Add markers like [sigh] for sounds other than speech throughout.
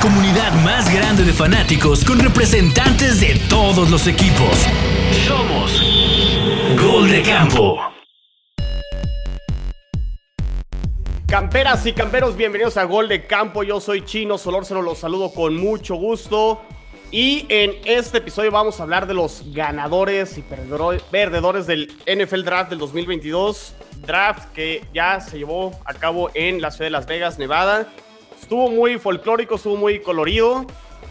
comunidad más grande de fanáticos con representantes de todos los equipos. Somos Gol de Campo. Camperas y camperos, bienvenidos a Gol de Campo. Yo soy Chino Solórzano, los saludo con mucho gusto. Y en este episodio vamos a hablar de los ganadores y perdedores del NFL Draft del 2022. Draft que ya se llevó a cabo en la ciudad de Las Vegas, Nevada. Estuvo muy folclórico, estuvo muy colorido.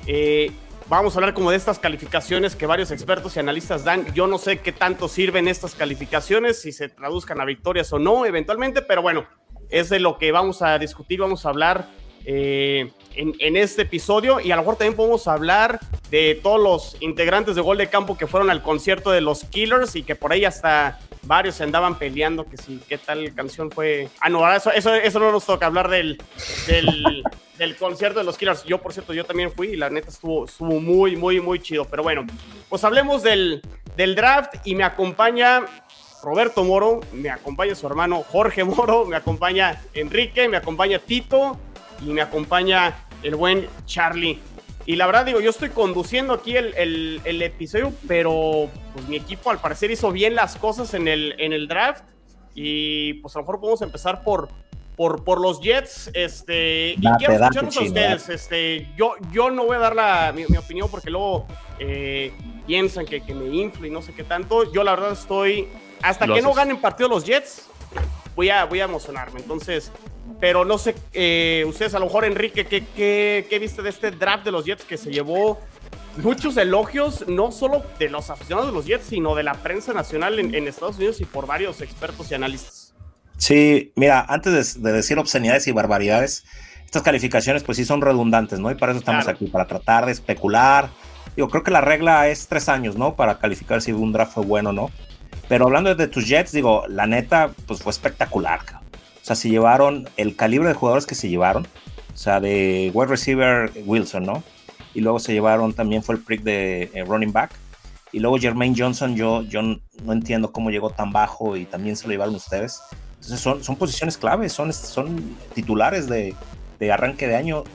Eh, vamos a hablar como de estas calificaciones que varios expertos y analistas dan. Yo no sé qué tanto sirven estas calificaciones, si se traduzcan a victorias o no eventualmente, pero bueno, es de lo que vamos a discutir, vamos a hablar eh, en, este episodio y a lo mejor también podemos hablar de todos los integrantes de Gol de Campo que fueron al concierto de los Killers y que por ahí hasta varios se andaban peleando que si qué tal canción fue. Ah, no, eso, eso, eso no nos toca hablar del, del, [laughs] del, concierto de los Killers. Yo, por cierto, yo también fui y la neta estuvo, estuvo muy, muy, muy chido. Pero bueno, pues hablemos del, del draft y me acompaña Roberto Moro, me acompaña su hermano Jorge Moro, me acompaña Enrique, me acompaña Tito y me acompaña el buen Charlie. Y la verdad, digo, yo estoy conduciendo aquí el, el, episodio, pero pues mi equipo al parecer hizo bien las cosas en el, en el draft. Y pues a lo mejor podemos empezar por, por, por los Jets. Este, y quiero escucharlos a ustedes. Este, yo, yo no voy a dar la, mi, opinión porque luego eh, piensan que, que me inflo y no sé qué tanto. Yo la verdad estoy hasta que no ganen partido los Jets, voy a, voy a emocionarme. Entonces, pero no sé, eh, ustedes a lo mejor, Enrique, ¿qué, ¿qué, viste de este draft de los Jets que se llevó muchos elogios, no solo de los aficionados de los Jets, sino de la prensa nacional en, Estados Unidos y por varios expertos y analistas? Sí, mira, antes de, decir obscenidades y barbaridades, estas calificaciones pues sí son redundantes, ¿no? Y para eso estamos aquí, para tratar de especular. Yo creo que la regla es tres años, ¿no? Para calificar si un draft fue bueno o no. Pero hablando de tus Jets, digo, la neta, pues fue espectacular. Sea, se llevaron el calibre de jugadores que se llevaron. O sea, de wide receiver Wilson, ¿no? Y luego se llevaron, también fue el prick de eh, running back. Y luego Jermaine Johnson, yo, yo no entiendo cómo llegó tan bajo y también se lo llevaron ustedes. Entonces son, son posiciones claves, son, son titulares de, de arranque de año.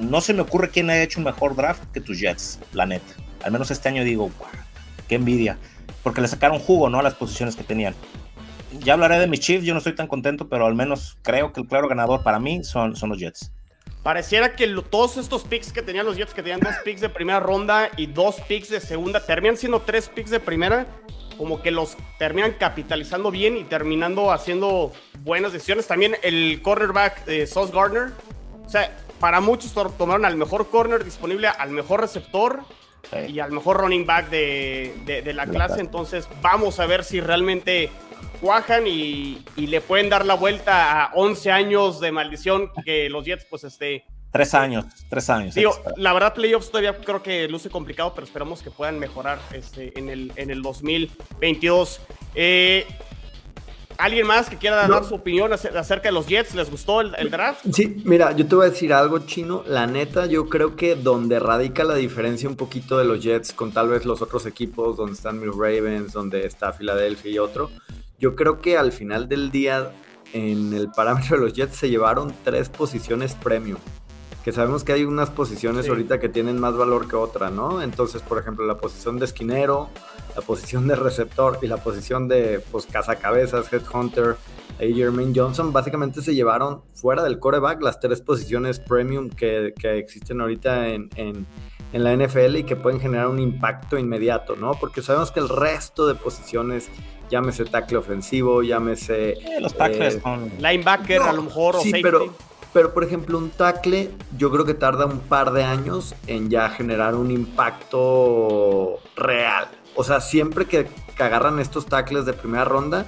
No se me ocurre quién haya hecho un mejor draft que tus Jets, la neta. Al menos este año digo, qué envidia porque le sacaron jugo, ¿no? A las posiciones que tenían. Ya hablaré de mis Chiefs, yo no estoy tan contento, pero al menos creo que el claro ganador para mí son, son los Jets. Pareciera que todos estos picks que tenían los Jets, que tenían dos picks de primera ronda y dos picks de segunda, terminan siendo tres picks de primera, como que los terminan capitalizando bien y terminando haciendo buenas decisiones. También el cornerback de Sauce Gardner, o sea, para muchos tomaron al mejor corner disponible, al mejor receptor y al mejor running back de, la clase. Entonces vamos a ver si realmente cuajan y, le pueden dar la vuelta a 11 años de maldición que los Jets pues este... Tres años, tres años. Digo, la verdad playoffs todavía creo que luce complicado, pero esperamos que puedan mejorar este, en, el, en el 2022. Eh, ¿Alguien más que quiera dar su opinión acerca de los Jets? ¿Les gustó el, draft? Sí, mira, yo te voy a decir algo chino. La neta, yo creo que donde radica la diferencia un poquito de los Jets con tal vez los otros equipos, donde están mis Ravens, donde está Filadelfia y otro, yo creo que al final del día, en el parámetro de los Jets se llevaron tres posiciones premium que sabemos que hay unas posiciones ahorita que tienen más valor que otra, ¿no? Entonces, por ejemplo, la posición de esquinero, la posición de receptor y la posición de pues cazacabezas, headhunter, y Jermaine Johnson, básicamente se llevaron fuera del coreback las tres posiciones premium que, que existen ahorita en, en, en, la NFL y que pueden generar un impacto inmediato, ¿no? Porque sabemos que el resto de posiciones, llámese tackle ofensivo, llámese... los tackles eh, Linebacker a lo mejor sí, pero pero, por ejemplo, un tackle yo creo que tarda un par de años en ya generar un impacto real. O sea, siempre que, agarran estos tackles de primera ronda,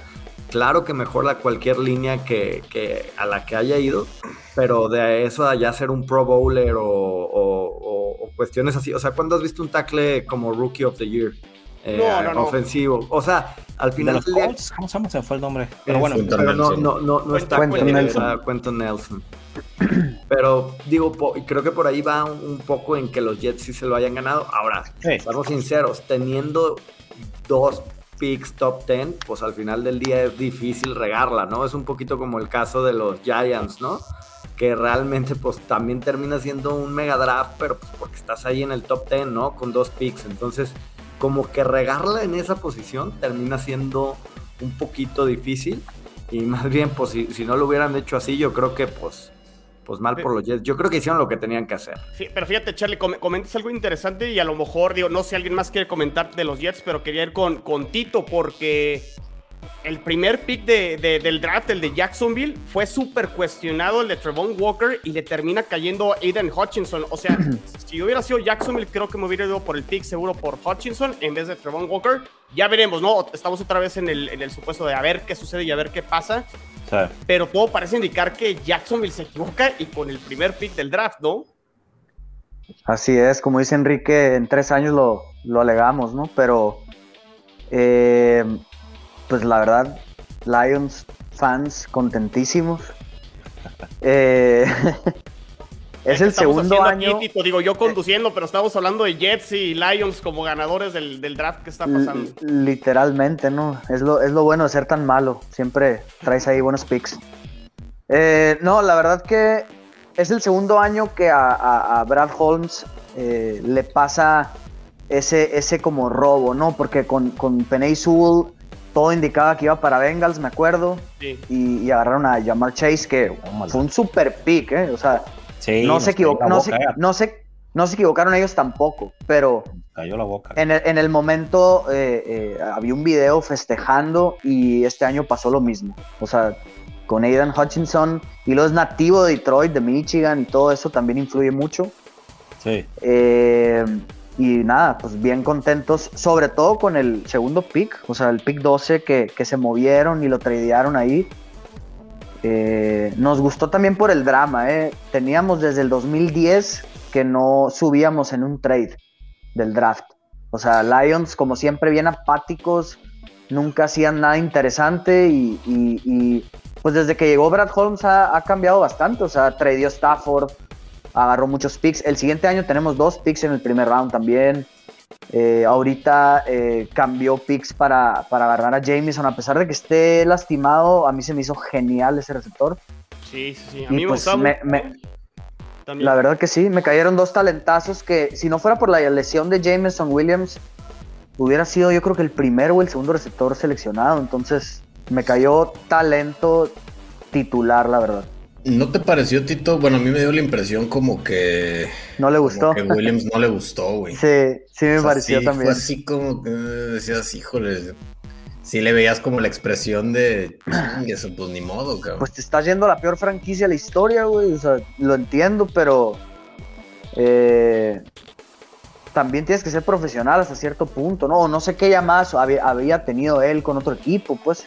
claro que mejora cualquier línea que, a la que haya ido, pero de eso a ya ser un Pro Bowler o, cuestiones así. O sea, ¿cuándo has visto un tackle como Rookie of the Year? Eh, no, no, ofensivo. O sea, al final. ¿Cómo se fue el nombre? Pero bueno, no, no, no, no está Quentin Nelson. Pero digo, creo que por ahí va un, poco en que los Jets sí se lo hayan ganado. Ahora, seamos sinceros, teniendo dos picks top 10, pues al final del día es difícil regarla, ¿no? Es un poquito como el caso de los Giants, ¿no? que realmente pues también termina siendo un mega draft, pero pues porque estás ahí en el top 10, ¿no? Con dos picks. Entonces, como que regarla en esa posición termina siendo un poquito difícil. Y más bien, pues si, si no lo hubieran hecho así, yo creo que pues pues mal por los Jets. Yo creo que hicieron lo que tenían que hacer. Sí, pero fíjate, Charlie, comentas algo interesante y a lo mejor, digo, no sé si alguien más quiere comentar de los Jets, pero quería ir con, con Tito porque el primer pick de, del draft, el de Jacksonville, fue súper cuestionado el de Trevon Walker y le termina cayendo Aiden Hutchinson. O sea, [clears throat] si hubiera sido Jacksonville, creo que me hubiera ido por el pick seguro por Hutchinson en vez de Trevon Walker. Ya veremos, ¿no? Estamos otra vez en el, en el supuesto de a ver qué sucede y a ver qué pasa. Pero todo parece indicar que Jacksonville se equivoca y con el primer pick del draft, ¿no? Así es, como dice Enrique, en tres años lo, lo alegamos, ¿no? Pero eh, pues la verdad, Lions fans contentísimos. [laughs] Eh, [laughs] es el segundo año. Digo yo conduciendo, pero estamos hablando de Jets y Lions como ganadores del, draft que está pasando. literalmente, ¿no? Es lo, es lo bueno de ser tan malo. Siempre traes ahí buenos picks. Eh, no, la verdad que es el segundo año que a, Brad Holmes eh, le pasa ese, ese como robo, ¿no? Porque con, con Penay Sewell todo indicaba que iba para Bengals, me acuerdo. Y, agarraron a Jamal Chase, que fue un super pick, ¿eh? O sea, no, se no, se, no, se, no, se, equivocaron ellos tampoco, pero. Cayó la boca. En el, en el momento eh, eh, había un video festejando y este año pasó lo mismo. O sea, con Aidan Hutchinson y los nativos de Detroit, de Michigan y todo eso también influye mucho. Sí. Eh y nada, pues bien contentos, sobre todo con el segundo pick, o sea, el pick 12 que, se movieron y lo tradearon ahí. Eh, nos gustó también por el drama, ¿eh? Teníamos desde el 2010 que no subíamos en un trade del draft. O sea, Lions, como siempre, bien apáticos, nunca hacían nada interesante y, pues desde que llegó Brad Holmes ha, ha cambiado bastante. O sea, tradeó Stafford, agarró muchos picks. El siguiente año tenemos dos picks en el primer round también. Eh, ahorita eh, cambió picks para, para, agarrar a Jameson, a pesar de que esté lastimado, a mí se me hizo genial ese receptor. Sí, sí, sí. A mí me, pues, La verdad que sí, me cayeron dos talentazos que si no fuera por la lesión de Jameson Williams, hubiera sido yo creo que el primero o el segundo receptor seleccionado. Entonces me cayó talento titular, la verdad. ¿No te pareció, Tito? Bueno, a mí me dio la impresión como que. No le gustó. Que Williams no le gustó, güey. Sí, sí me pareció también. Fue así como que decías, híjole. Sí le veías como la expresión de. Eso, pues ni modo, cabrón. Pues te está yendo la peor franquicia de la historia, güey. O sea, lo entiendo, pero. Eh, también tienes que ser profesional hasta cierto punto, ¿no? No sé qué llamadas había, había tenido él con otro equipo, pues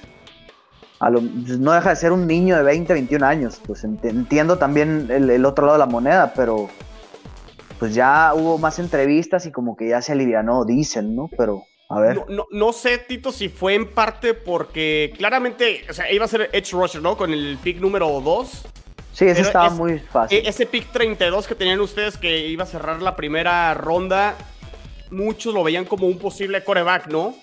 no deja de ser un niño de 20, 21 años. Pues entiendo también el, otro lado de la moneda, pero pues ya hubo más entrevistas y como que ya se alivianó, dicen, ¿no? Pero a ver. No, sé, Tito, si fue en parte porque claramente, o sea, iba a ser Edge Rusher, ¿no? Con el pick número 2. Sí, ese estaba muy fácil. E, ese pick 32 que tenían ustedes que iba a cerrar la primera ronda, muchos lo veían como un posible coreback, ¿no?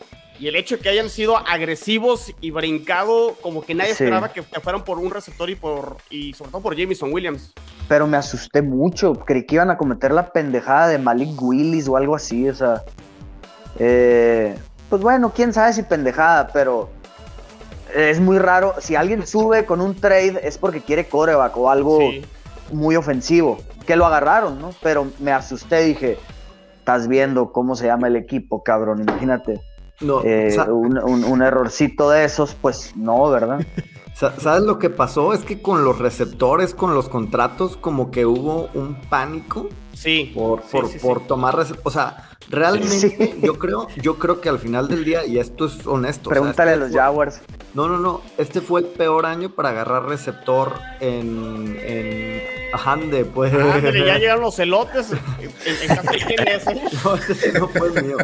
Y el hecho de que hayan sido agresivos y brincado, como que nadie esperaba que fueran por un receptor y por y sobre todo por Jameson Williams. Pero me asusté mucho. Creí que iban a cometer la pendejada de Malik Willis o algo así. O sea. Eh, pues bueno, quién sabe si pendejada, pero es muy raro. Si alguien sube con un trade es porque quiere coreback o algo muy ofensivo. Que lo agarraron, ¿no? Pero me asusté, dije, estás viendo cómo se llama el equipo, cabrón, imagínate. No, eh, un, errorcito de esos, pues no, ¿verdad? [laughs] ¿Sabes lo que pasó? Es que con los receptores, con los contratos, como que hubo un pánico. Sí. Por, por, tomar O sea, realmente yo creo, yo creo que al final del día, y esto es honesto. Pregúntale a los Jaguars. No, no, no. Este fue el peor año para agarrar receptor en, en Ajande, pues. ya [laughs] llegaron los elotes. ¿En? Eh? [laughs] No, ese no fue el mío.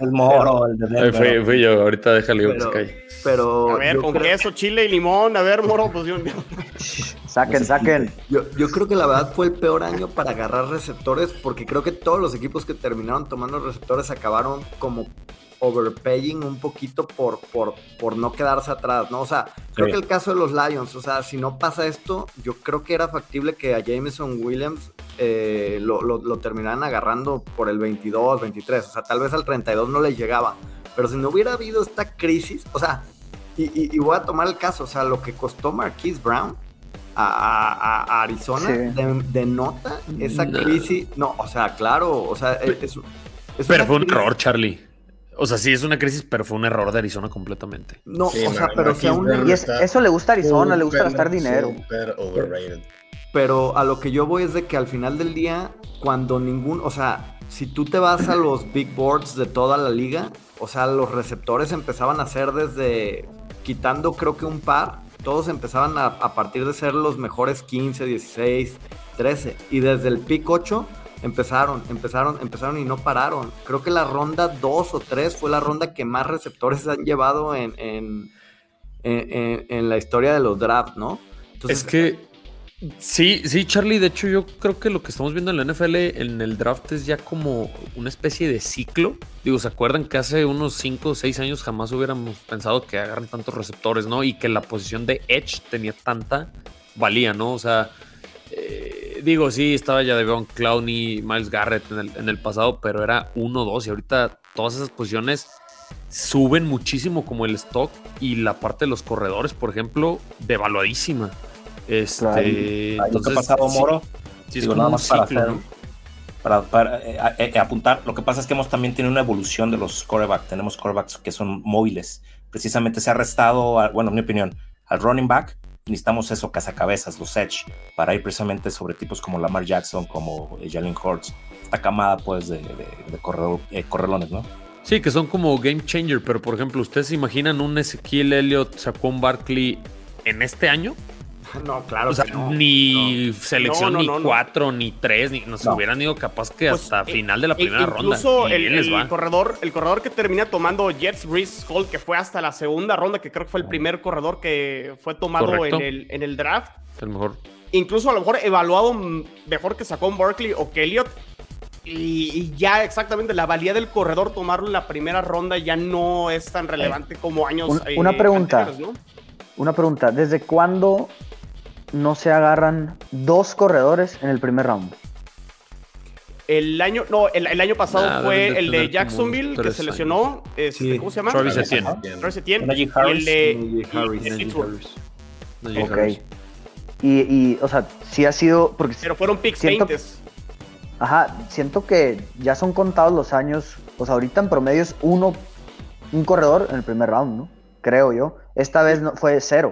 El moro, el de fui, fui, yo, ahorita déjale pero, pero A ver, con queso, chile y limón. A ver, moro, pues yo. saquen, saquen. Yo, yo creo que la verdad fue el peor año para agarrar receptores porque creo que todos los equipos que terminaron tomando receptores acabaron como overpaying un poquito por, por, por no quedarse atrás, ¿no? O sea, creo Sí. que el caso de los Lions, o sea, si no pasa esto, yo creo que era factible que a Jameson Williams eh, lo, lo, lo terminaran agarrando por el 22, 23, o sea, tal vez al 32 no le llegaba, pero si no hubiera habido esta crisis, o sea, y, y- y voy a tomar el caso, o sea, lo que costó Marquise Brown a, a- a Arizona Sí. de- denota esa No. crisis, no, o sea, claro, o sea, es, es- Pero fue un crisis- error, Charlie. O sea, sí es una crisis, pero fue un error de Arizona completamente. No, Sí, o sea, pero si aún Y es- eso le gusta a Arizona, le gusta gastar dinero. overrated. Pero a lo que yo voy es de que al final del día, cuando ningún, o sea, si tú te vas a los big boards de toda la liga, o sea, los receptores empezaban a ser desde, quitando creo que un par, todos empezaban a, a partir de ser los mejores 15, 16, 13. Y desde el pick 8 empezaron, empezaron, empezaron y no pararon. Creo que la ronda 2 o 3 fue la ronda que más receptores han llevado en, en, en- en- la historia de los drafts, ¿no? Entonces, es que sí, sí, Charlie. De hecho, yo creo que lo que estamos viendo en la NFL en el draft es ya como una especie de ciclo. Digo, ¿se acuerdan que hace unos 5 o 6 años jamás hubiéramos pensado que agarran tantos receptores, ¿no? Y que la posición de Edge tenía tanta valía, ¿no? O sea, eh, digo, sí, estaba ya de Clowney, Miles Garrett en el, en el pasado, pero era 1 2 y ahorita todas esas posiciones suben muchísimo como el stock y la parte de los corredores, por ejemplo, devaluadísima. Este, Claro. Ahí lo que ha entonces, pasado, sí, Moro, sí es digo, como nada un más para ciclo, hacer- ¿no? para, para, eh, a- eh, apuntar, lo que pasa es que hemos también tenido una evolución de los corebacks. Tenemos corebacks que son móviles. Precisamente se ha restado, a- bueno, en mi opinión, al running back. Necesitamos eso, cazacabezas, los edge, para ir precisamente sobre tipos como Lamar Jackson, como eh, Jalen Hurts. Esta camada, pues, de, de, de corredor- eh, correlones, ¿no? Sí, que son como game changer, pero por ejemplo, ¿ustedes se imaginan un Ezequiel Elliott, Saquon Barkley en este año? No, claro O sea, que no. ni selección, No, no, ni no, no. cuatro, ni tres, ni nos No. hubieran ido capaz que Pues, hasta eh, final de la E- primera ronda. Incluso el, corredor, el corredor que termina tomando Jets Breeze Hall, que fue hasta la segunda ronda, que creo que fue el primer corredor que fue tomado en el, en el draft. El mejor. Incluso a lo mejor evaluado mejor que sacó un Barkley o que Elliott. Y, y ya exactamente la valía del corredor tomarlo en la primera ronda ya no es tan relevante como años Un- eh, una pregunta. anteriores, ¿no? Una pregunta, ¿desde cuándo no se agarran dos corredores en el primer round? El año, no, el, el año pasado fue el de Jacksonville que se lesionó. este, Sí. ¿Cómo se llama? Travis Etienne. Travis Etienne. Najee Y el de y- Harris. Harris. Ok. Harris. Y, y, o sea, sí ha sido, porque, Pero fueron picks Siento- 20. ajá, siento que ya son contados los años, o sea, ahorita en promedio es uno, un corredor en el primer round, ¿no? Creo yo. Esta vez no, fue cero.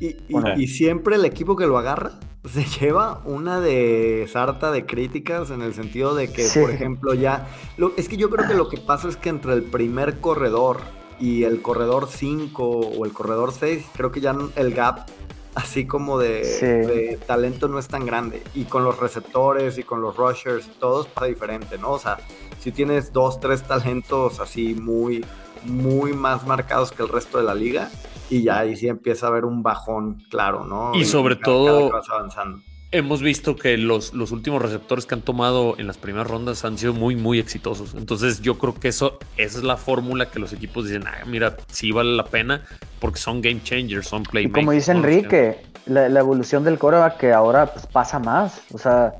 Y, y- Bueno. y siempre el equipo que lo agarra [laughs] se lleva una de sarta de críticas en el sentido de que, Sí. por ejemplo, ya... lo- es que yo creo que lo que pasa es que entre el primer corredor y el corredor 5 o el corredor 6, creo que ya el gap así como de, Sí. de talento no es tan grande. Y con los receptores y con los rushers, todos pasa diferente, ¿no? O sea, si tienes dos, tres talentos así muy, muy más marcados que el resto de la liga, y ya ahí sí empieza a haber un bajón claro, ¿no? Y sobre cada- todo- cada que vas avanzando. Hemos visto que los, los últimos receptores que han tomado en las primeras rondas han sido muy, muy exitosos. Entonces, yo creo que eso esa es la fórmula que los equipos dicen, ah, mira, sí vale la pena porque son game changers, son Y playmakers. como dice. Enrique, la, la evolución del coreback que ahora pues, pasa más. O sea,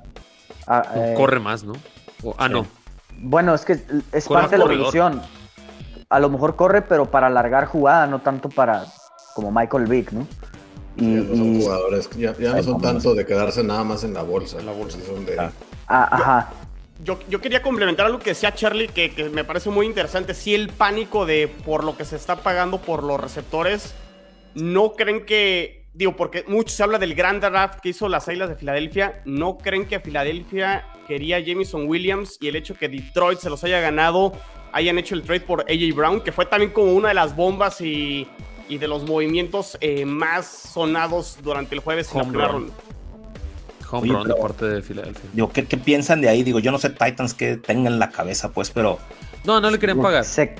a- eh, Corre más, ¿no? O- ah, no. Bueno, es que es Corre parte de la corredor. evolución. A lo mejor corre, pero para alargar jugada, no tanto para como Michael Vick, ¿no? Y, Ya no son y- jugadores, ya, ya no son tanto de quedarse nada más en la bolsa. En la bolsa. Son de- Ah. ah, ajá. Yo, yo quería complementar algo que decía Charlie, que, que me parece muy interesante. Sí, el pánico de por lo que se está pagando por los receptores. ¿No creen que, digo, porque mucho se habla del gran draft que hizo las Águilas de Filadelfia? ¿No creen que Filadelfia quería a Jamison Williams y el hecho que Detroit se los haya ganado, hayan hecho el trade por AJ Brown, que fue también como una de las bombas y, y de los movimientos eh, más sonados durante el jueves en la Home primera ronda? Home Oye, run de pero- parte de Filadelfia. Digo, ¿qué, qué piensan de ahí? Digo, yo no sé Titans que tengan en la cabeza, pues, pero No, no le querían pagar. Se,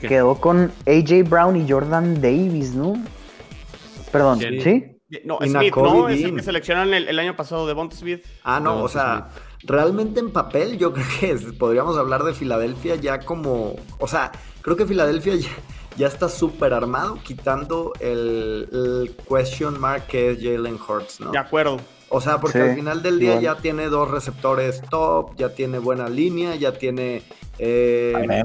quedó con AJ Brown y Jordan Davis, ¿no? Perdón, ¿Quién? ¿sí? No, Smith, ¿no? Es el que seleccionaron el, el año pasado de Bond Smith. Ah, no, No, o sea, realmente en papel yo [laughs] creo que es- podríamos hablar de Filadelfia ya como, o sea, creo que Filadelfia ya, ya está súper armado quitando el, el question mark que es Jalen Hurts, ¿no? De acuerdo. O sea, porque Sí, al final del día igual. ya tiene dos receptores top, ya tiene buena línea, ya tiene... eh,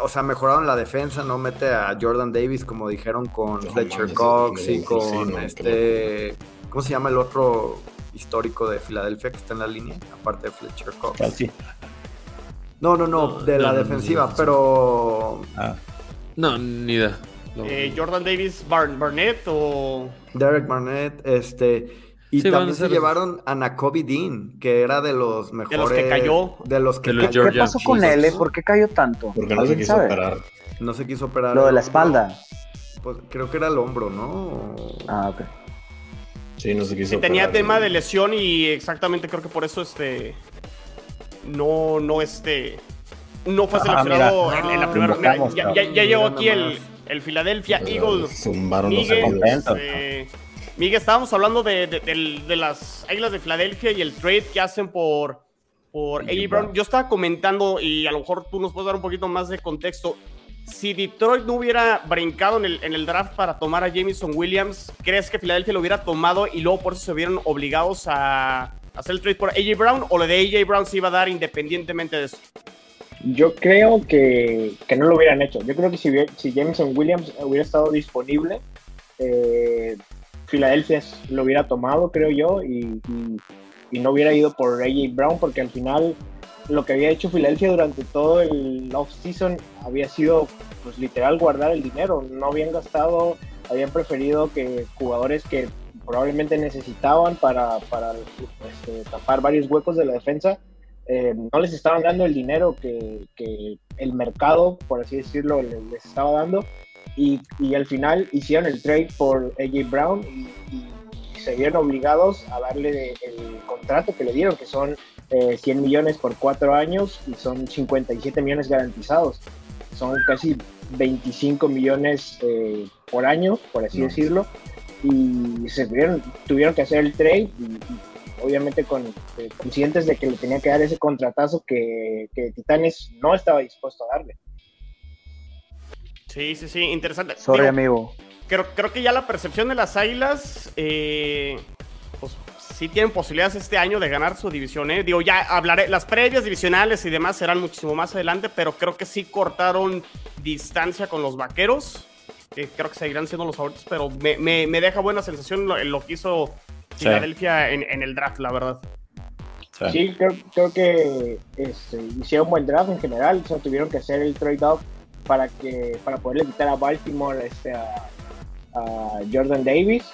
o sea, mejoraron la defensa, no mete a Jordan Davis como dijeron con No Fletcher Cox y con sí, no, este... ¿Cómo se llama el otro histórico de Filadelfia que está en la línea? Aparte de Fletcher Cox. Kelsey. No, no, no, No, de la no, defensiva, no, pero Ah, No, ni idea. No. Eh, Jordan Davis Bar- Barnett o. Derek Barnett, este... Y Sí, también se ser- llevaron a Nakobe Dean, que era de los mejores... que cayó. De los que De los ¿Qué Georgia pasó con Jesus. él? eh? ¿Por qué cayó tanto? Porque no se ¿Alguien quiso sabe? operar. no se quiso operar. Lo de la espalda. Pues, creo que era el hombro, ¿no? Ah, ok. Sí, no se quiso Sí, tenía operar. tema de lesión y exactamente creo que por eso este. No, no, este. No fue Ah, seleccionado mira. en, en la Ah, primera. Invocamos, ya, cabrón. ya- ya llegó aquí el, el Philadelphia Eagles. Zumbaron los Miguel, oídos. Contento. este, Miguel, estábamos hablando de, de- del- de las Águilas de Filadelfia y el trade que hacen por, por AJ. Brown. Yo estaba comentando, y a lo mejor tú nos puedes dar un poquito más de contexto. Si Detroit no hubiera brincado en el, draft para tomar a Jameson Williams, ¿crees que Filadelfia lo hubiera tomado y luego por eso se vieron obligados a hacer el trade por AJ Brown? ¿O lo de AJ Brown se iba a dar independientemente de eso? Yo creo que, que no lo hubieran hecho. Yo creo que si, Jameson Williams hubiera estado disponible, eh, Filadelfia lo hubiera tomado, creo yo, y no hubiera ido por AJ Brown, porque al final lo que había hecho Filadelfia durante todo el off-season había sido, pues literal, guardar el dinero. No habían gastado, habían preferido que jugadores que probablemente necesitaban para, para este, tapar varios huecos de la defensa, eh, no les estaban dando el dinero que, que el mercado, por así decirlo, les, estaba dando. Y, y al final hicieron el trade por AJ Brown y, y se vieron obligados a darle el contrato que le dieron, que son eh, 100 millones por cuatro años y son 57 millones garantizados. Son casi 25 millones eh, por año, por así No. decirlo. Y se tuvieron, tuvieron que hacer el trade y, y obviamente con, eh, conscientes de que le tenía que dar ese contratazo que, que Titanes no estaba dispuesto a darle. Sí, sí, sí, interesante. Sorry, Digo, amigo. creo, creo que ya la percepción de las Águilas, eh, sí tienen posibilidades este año de ganar su división, ¿eh? Digo, ya hablaré, las previas divisionales y demás serán muchísimo más adelante, pero creo que sí cortaron distancia con los vaqueros, que creo que seguirán siendo los favoritos, pero me, me- me deja buena sensación lo, lo que hizo Sí. Filadelfia en, en el draft, la verdad. sí. Sí, creo, creo que este, hicieron buen draft en general, o sea, tuvieron que hacer el trade-off para, que, para poderle quitar a Baltimore este, a, a Jordan Davis.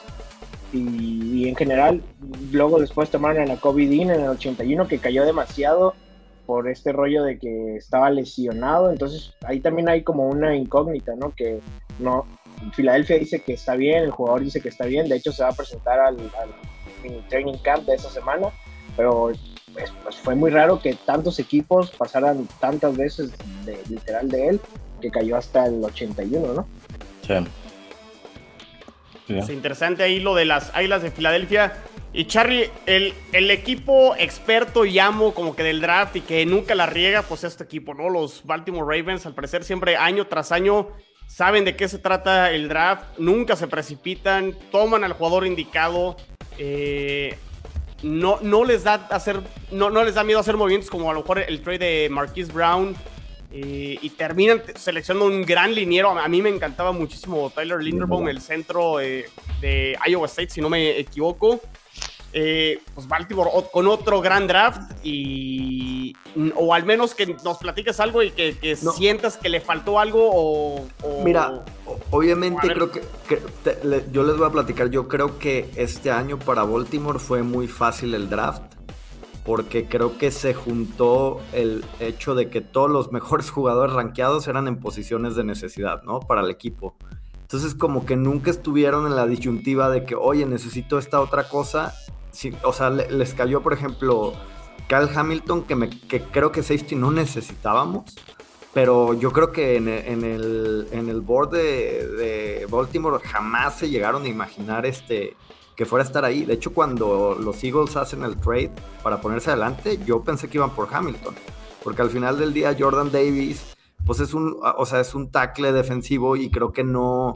Y, y en general, luego después tomaron a Kobe Dean en el 81, que cayó demasiado por este rollo de que estaba lesionado. Entonces, ahí también hay como una incógnita, ¿no? Que no. Filadelfia dice que está bien, el jugador dice que está bien. De hecho, se va a presentar al, training camp de esa semana. Pero pues, pues, fue muy raro que tantos equipos pasaran tantas veces literal de él que cayó hasta el 81, ¿no? Sí. Es interesante ahí lo de las Águilas de Filadelfia. Y Charlie, el, el equipo experto y amo como que del draft y que nunca la riega, pues este equipo, ¿no? Los Baltimore Ravens, al parecer siempre año tras año saben de qué se trata el draft, nunca se precipitan, toman al jugador indicado. eh, no, no les da hacer, no, no les da miedo hacer movimientos como a lo mejor el trade de Marquise Brown. Eh, y terminan seleccionando un gran liniero. A mí me encantaba muchísimo Tyler Linderbaum, el centro eh, de Iowa State, si no me equivoco. Eh, pues Baltimore con otro gran draft y o al menos que nos platiques algo y que, que No. sientas que le faltó algo o, o- Mira, obviamente creo que, que te- le- yo les voy a platicar, yo creo que este año para Baltimore fue muy fácil el draft, porque creo que se juntó el hecho de que todos los mejores [laughs] jugadores rankeados eran en posiciones de necesidad, ¿no? Para el equipo. Entonces como que nunca estuvieron en la disyuntiva de que, oye, necesito esta otra cosa. O sea, le- les cayó, por ejemplo, Kyle Hamilton, que, creo que safety no necesitábamos. pero yo creo que en, en el, en el board de, de, Baltimore jamás se llegaron a imaginar este, que fuera a estar ahí. De hecho, cuando los Eagles hacen el trade para ponerse adelante, yo pensé que iban por Hamilton, porque al final del día Jordan Davis, pues es un, o sea, es un tackle defensivo y creo que no,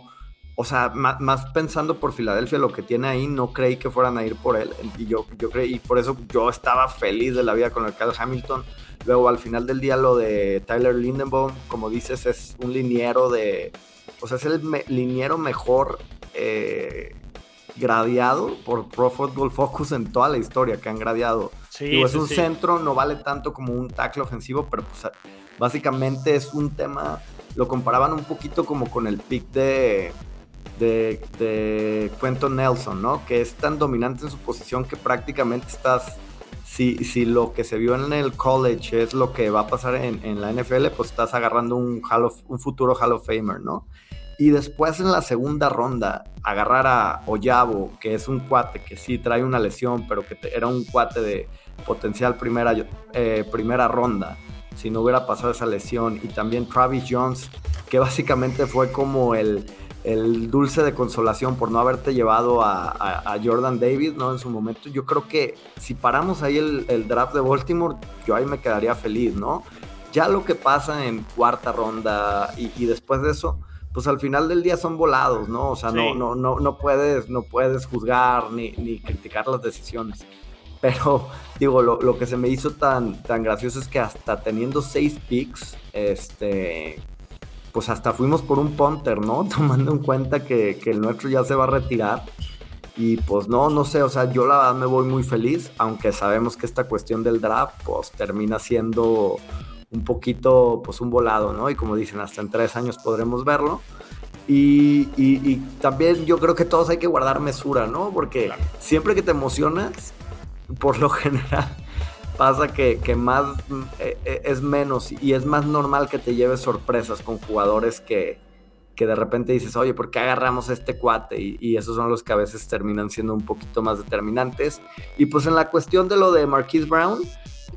o sea, más, pensando por Filadelfia lo que tiene ahí, no creí que fueran a ir por él. Y yo, yo creí, y por eso yo estaba feliz de la vida con el Kyle Hamilton. Luego al final del día lo de Tyler Lindenbaum, como dices, es un liniero de, o sea, es el liniero mejor eh, gradeado por Pro Football Focus en toda la historia que han gradeado. Sí, es un centro, no vale tanto como un tackle ofensivo, pero pues básicamente es un tema, lo comparaban un poquito como con el pick de de, de Quentin Nelson, ¿no? Que es tan dominante en su posición que prácticamente estás, si, si lo que se vio en el college es lo que va a pasar en, la NFL, pues estás agarrando un, un futuro Hall of Famer, ¿no? Y después en la segunda ronda, agarrar a Oyabo, que es un cuate que sí trae una lesión, pero que era un cuate de potencial primera, eh, primera ronda, si no hubiera pasado esa lesión. Y también Travis Jones, que básicamente fue como el, el dulce de consolación por no haberte llevado a, Jordan David, ¿no? En su momento, yo creo que si paramos ahí el, draft de Baltimore, yo ahí me quedaría feliz, ¿no? Ya lo que pasa en cuarta ronda y, después de eso, pues al final del día son volados, ¿no? O sea, no, no, no, no, puedes, no puedes juzgar ni, ni criticar las decisiones. Pero, [laughs] digo, lo, lo, que se me hizo tan, tan gracioso es que hasta teniendo seis picks, este, pues hasta fuimos por un punter, ¿no? [laughs] Tomando en cuenta que, el nuestro ya se va a retirar. Y pues no, no sé, o sea, yo la verdad me voy muy feliz, aunque sabemos que esta cuestión del draft pues termina siendo un poquito pues un volado, ¿no? Y como dicen, hasta en tres años podremos verlo. Y, y, también yo creo que todos hay que guardar mesura, ¿no? Porque siempre que te emocionas, por lo [laughs] general, pasa que, más eh, eh, es menos y es más normal que te lleves sorpresas con jugadores que, que de repente dices, oye, ¿por qué agarramos este cuate? Y, esos son los que a veces terminan siendo un poquito más determinantes. Y pues en la cuestión de lo de Marquise Brown,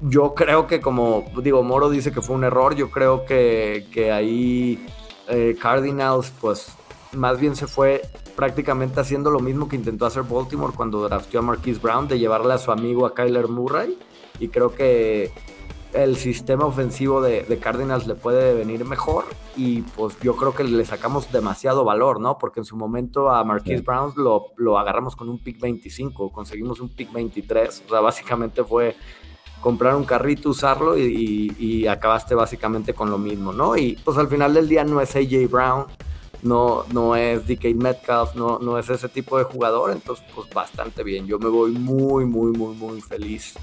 yo creo que como digo, Moro dice que fue un error, yo creo que, que ahí eh, Cardinals pues más bien se fue prácticamente haciendo lo mismo que intentó hacer Baltimore cuando drafteó a Marquise Brown, de llevarle a su amigo a Kyler Murray y creo que el sistema ofensivo de, Cardinals le puede venir mejor y pues yo creo que le sacamos demasiado valor, ¿no? Porque en su momento a Marquise Brown lo, lo, agarramos con un pick 25, conseguimos un pick 23, o sea, básicamente fue comprar un carrito, usarlo y, acabaste básicamente con lo mismo, ¿no? Y pues al final del día no es AJ Brown, no, no es DK Metcalf, no, no es ese tipo de jugador, entonces pues bastante bien, yo me voy muy, muy, muy, muy feliz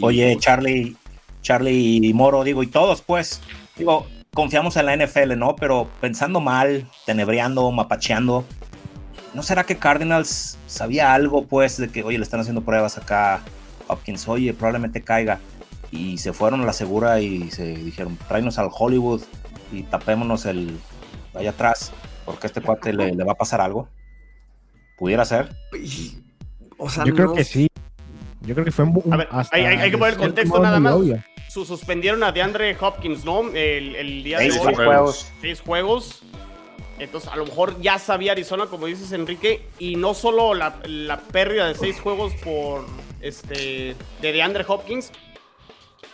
Oye, Charlie, Charlie y Moro, digo, y todos, pues, digo, confiamos en la NFL, ¿no? Pero pensando mal, tenebreando, mapacheando, ¿no será que Cardinals sabía algo, pues, de que, oye, le están haciendo pruebas acá a Hopkins, oye, probablemente caiga? Y se fueron a la segura y se dijeron, tráenos al Hollywood y tapémonos el allá atrás, porque a este cuate le, va a pasar algo. ¿Pudiera ser? O sea, Yo creo que sí. Yo creo que fue un. A ver, hay, que poner el contexto nada más. Su, suspendieron a DeAndre Hopkins, ¿no? El, el día de hoy. juegos. Seis juegos. Entonces, a lo mejor ya sabía Arizona, como dices, Enrique, y no solo la, la pérdida de seis juegos por este de DeAndre Hopkins,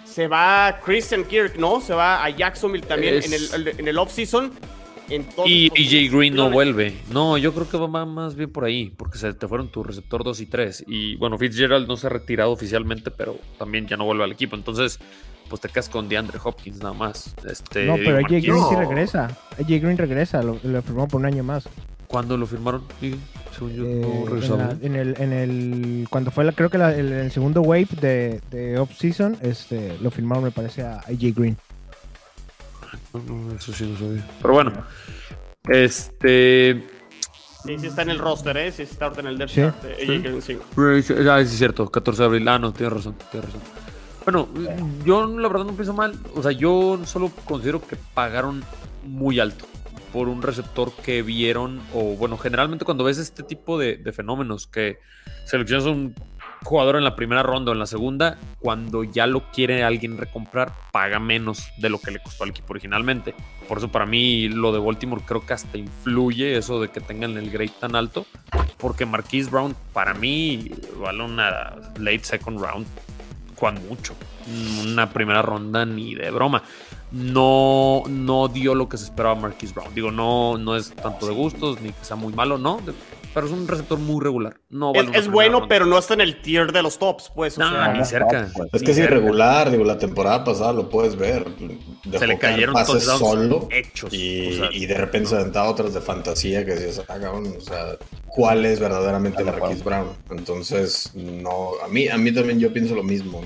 se va Christian Kirk, ¿no? Se va a Jacksonville también en el, en el off-season y DJ Green no vuelve. No, yo creo que va más bien por ahí, porque se te fueron tu receptor 2 y 3. Y bueno, Fitzgerald no se ha retirado oficialmente, pero también ya no vuelve al equipo. Entonces, pues te quedas con DeAndre Hopkins nada más. Este, no, pero AJ Green sí regresa. AJ Green regresa, lo, firmó por un año más. ¿Cuándo lo firmaron? según yo, no eh, en, el, en el, cuando fue, la, creo que el, segundo wave de, de off-season, este, lo firmaron, me parece, a AJ Green. No, eso sí no sabía. Pero bueno, este. Sí, sí está en el roster, ¿eh? Sí está en el depth ¿Sí? ¿Sí? Ah, sí, es cierto, 14 de abril. Ah, no, tienes razón, tienes razón. Bueno, yo la verdad no pienso mal. O sea, yo solo considero que pagaron muy alto por un receptor que vieron, o bueno, generalmente cuando ves este tipo de, de fenómenos que seleccionas un jugador en la primera ronda o en la segunda, cuando ya lo quiere alguien recomprar, paga menos de lo que le costó al equipo originalmente. Por eso para mí lo de Baltimore creo que hasta influye eso de que tengan el grade tan alto, porque Marquise Brown para mí vale una late second round, cuando mucho. Una primera ronda ni de broma. No, no dio lo que se esperaba Marquise Brown. Digo, no, no es tanto de gustos ni que sea muy malo, no pero es un receptor muy regular. No es, bueno, pero no está en el tier de los tops, pues. no, ni cerca. Es que es irregular, digo, la temporada pasada lo puedes ver. se le cayeron pases solo hechos. Y, de repente se aventaba otras de fantasía que decías, ah, o sea, ¿cuál es verdaderamente Marquis Brown? Entonces, no, a mí, a mí también yo pienso lo mismo.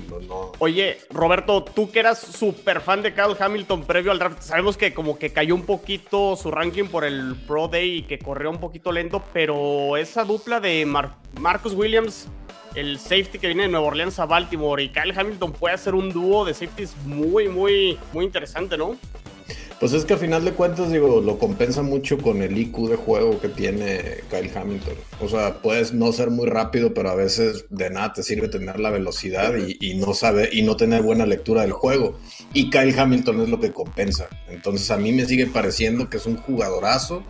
Oye, Roberto, tú que eras súper fan de Kyle Hamilton previo al draft, sabemos que como que cayó un poquito su ranking por el Pro Day y que corrió un poquito lento, pero esa dupla de Marcus Williams, el safety que viene de Nueva Orleans a Baltimore y Kyle Hamilton puede ser un dúo de safeties muy, muy, muy interesante, ¿no? Pues es que a final de cuentas, digo, lo compensa mucho con el IQ de juego que tiene Kyle Hamilton. O sea, puedes no ser muy rápido, pero a veces de nada te sirve tener la velocidad y, no saber y no tener buena lectura del juego. Y Kyle Hamilton es lo que compensa. Entonces a mí me sigue pareciendo que es un jugadorazo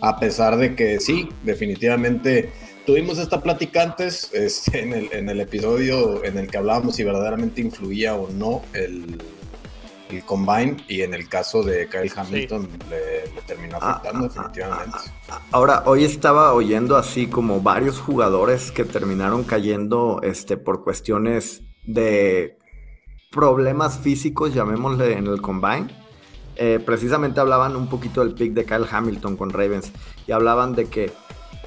a pesar de que sí, definitivamente tuvimos esta plática antes [laughs] este, en, el, en, el, episodio en el que hablábamos si verdaderamente influía o no el, el combine y en el caso de Kyle Hamilton le, terminó ah, afectando ah, definitivamente. Ah, ahora, hoy estaba oyendo así como varios jugadores que terminaron cayendo este, por cuestiones de problemas físicos, llamémosle en el combine. Eh, precisamente hablaban un poquito del pick de Kyle Hamilton con Ravens y hablaban de que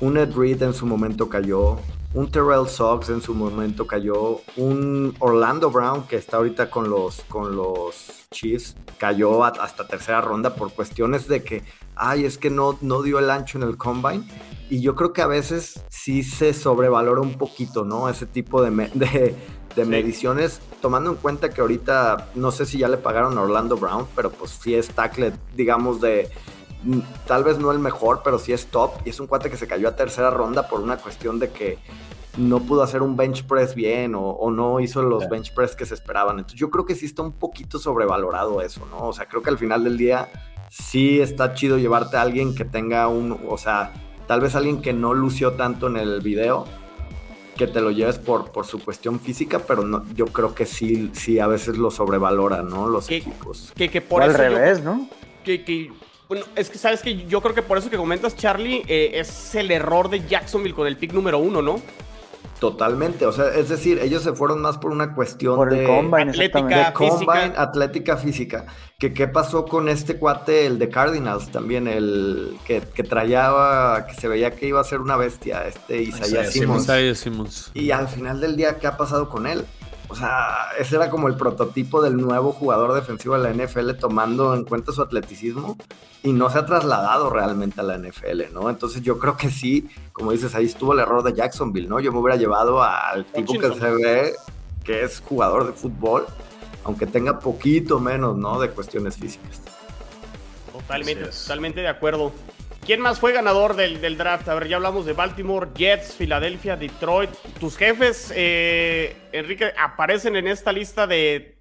un Ed Reed en su momento cayó, un Terrell Sox en su momento cayó, un Orlando Brown que está ahorita con los, con los Chiefs cayó hasta tercera ronda por cuestiones de que, ay, es que no, no dio el ancho en el combine. Y yo creo que a veces sí se sobrevalora un poquito, ¿no? Ese tipo de, de, de mediciones, tomando en cuenta que ahorita no sé si ya le pagaron a Orlando Brown, pero pues sí es tackle, digamos, de tal vez no el mejor, pero sí es top. Y es un cuate que se cayó a tercera ronda por una cuestión de que no pudo hacer un bench press bien o, no hizo los bench press que se esperaban. Entonces yo creo que sí está un poquito sobrevalorado eso, ¿no? O sea, creo que al final del día sí está chido llevarte a alguien que tenga un, o sea, tal vez alguien que no lució tanto en el video que te lo lleves por, por su cuestión física, pero no, yo creo que sí, sí a veces lo sobrevaloran, ¿no? Los equipos. Que, que por al revés, ¿no? Que, que, bueno, es que sabes que yo creo que por eso que comentas, Charlie, eh, es el error de Jacksonville con el pick número uno, ¿no? Totalmente, o sea, es decir, ellos se fueron más por una cuestión de, atlética, física. atlética física. Que qué pasó con este cuate, el de Cardinals también, el que, que traía, que se veía que iba a ser una bestia, este Isaiah Simmons. Y al final del día, ¿qué ha pasado con él? O sea, ese era como el prototipo del nuevo jugador defensivo de la NFL tomando en cuenta su atleticismo y no se ha trasladado realmente a la NFL, ¿no? Entonces yo creo que sí, como dices, ahí estuvo el error de Jacksonville, ¿no? Yo me hubiera llevado al tipo que se ve que es jugador de fútbol, aunque tenga poquito menos, ¿no? De cuestiones físicas. Totalmente, totalmente de acuerdo. ¿Quién más fue ganador del, draft? A ver, ya hablamos de Baltimore, Jets, Filadelfia, Detroit. Tus jefes, eh, Enrique, aparecen en esta lista de,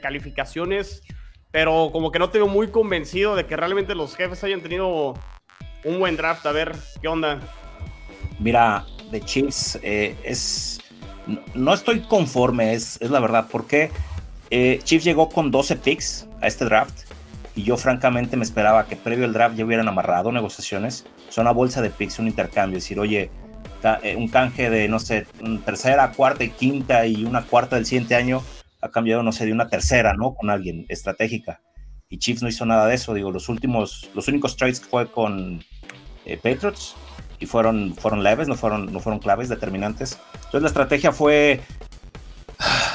calificaciones, pero como que no te veo muy convencido de que realmente los jefes hayan tenido un buen draft. A ver, ¿qué onda? Mira, de Chiefs eh, es... No estoy conforme, es, es la verdad, porque eh, Chiefs llegó con 12 picks a este draft y yo francamente me esperaba que previo al draft ya hubieran amarrado negociaciones. Son una bolsa de picks, un intercambio, decir, oye, eh, un canje de, no sé, tercera, cuarta y quinta y una cuarta del siguiente año ha cambiado, no sé, de una tercera, ¿no? Con alguien estratégica. Y Chiefs no hizo nada de eso, digo, los últimos, los únicos trades fue con eh, Patriots y fueron, fueron leves, no fueron, no fueron claves determinantes. Entonces la estrategia fue,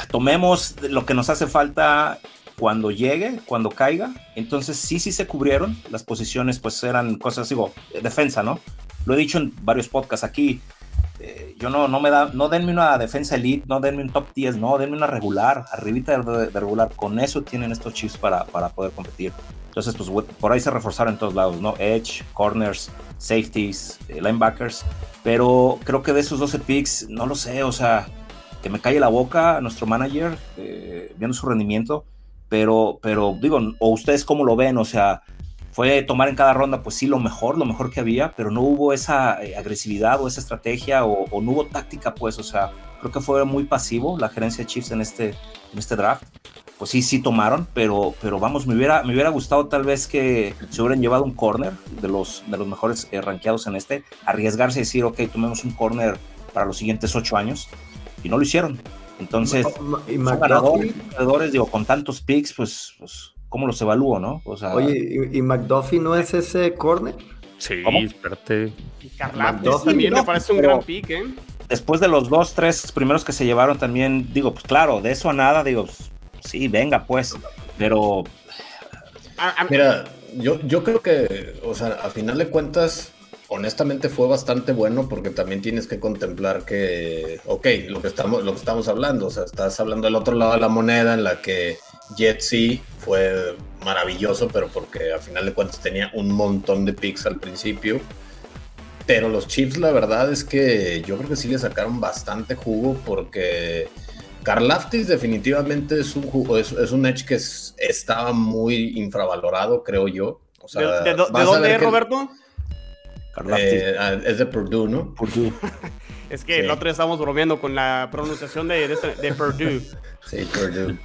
tomemos lo que nos hace falta cuando llegue, cuando caiga. Entonces sí, sí se cubrieron. Las posiciones pues eran cosas, digo, defensa, ¿no? Lo he dicho en varios podcasts aquí. Eh, yo no, no me da, no denme una defensa elite, no denme un top 10, no, denme una regular, arribita de, regular. Con eso tienen estos chips para, para poder competir. Entonces, pues por ahí se reforzaron en todos lados, ¿no? Edge, corners, safeties, eh, linebackers. Pero creo que de esos 12 picks, no lo sé, o sea, que me calle la boca nuestro manager, eh, viendo su rendimiento, pero, pero digo, o ustedes cómo lo ven, o sea, fue tomar en cada ronda, pues sí, lo mejor, lo mejor que había, pero no hubo esa eh, agresividad o esa estrategia o, o, no hubo táctica, pues, o sea, creo que fue muy pasivo la gerencia de Chiefs en este, en este draft. Pues sí, sí tomaron, pero, pero vamos, me hubiera, me hubiera gustado tal vez que se hubieran llevado un corner de los, de los mejores eh, en este, arriesgarse y decir, ok, tomemos un corner para los siguientes ocho años, y no lo hicieron. Entonces, ganadores, digo, con tantos picks, pues, pues ¿cómo los evalúo, no? O sea, Oye, ¿y, y McDuffie no es ese corner? Sí, ¿Cómo? espérate. Y Karlaftis también me parece un gran pick, ¿eh? después de los dos, tres primeros que se llevaron también, digo, pues claro, de eso a nada, digo, pues, sí, venga, pues, pero... Mira, yo, yo creo que, o sea, a final de cuentas, honestamente fue bastante bueno porque también tienes que contemplar que, ok, lo que estamos, lo que estamos hablando, o sea, estás hablando del otro lado de la moneda en la que Jet sí fue maravilloso, pero porque a final de cuentas tenía un montón de picks al principio. Pero los Chiefs, la verdad es que yo creo que sí le sacaron bastante jugo porque Karlaftis definitivamente es un, jugo, es, es un edge que es- estaba muy infravalorado, creo yo. O ¿De, sea, dónde es, que- Roberto? Eh, ah, es de Purdue, ¿no? Purdue. [laughs] Es que Sí. el otro día estábamos bromeando con la pronunciación de, de, este- de Purdue. Sí, Purdue.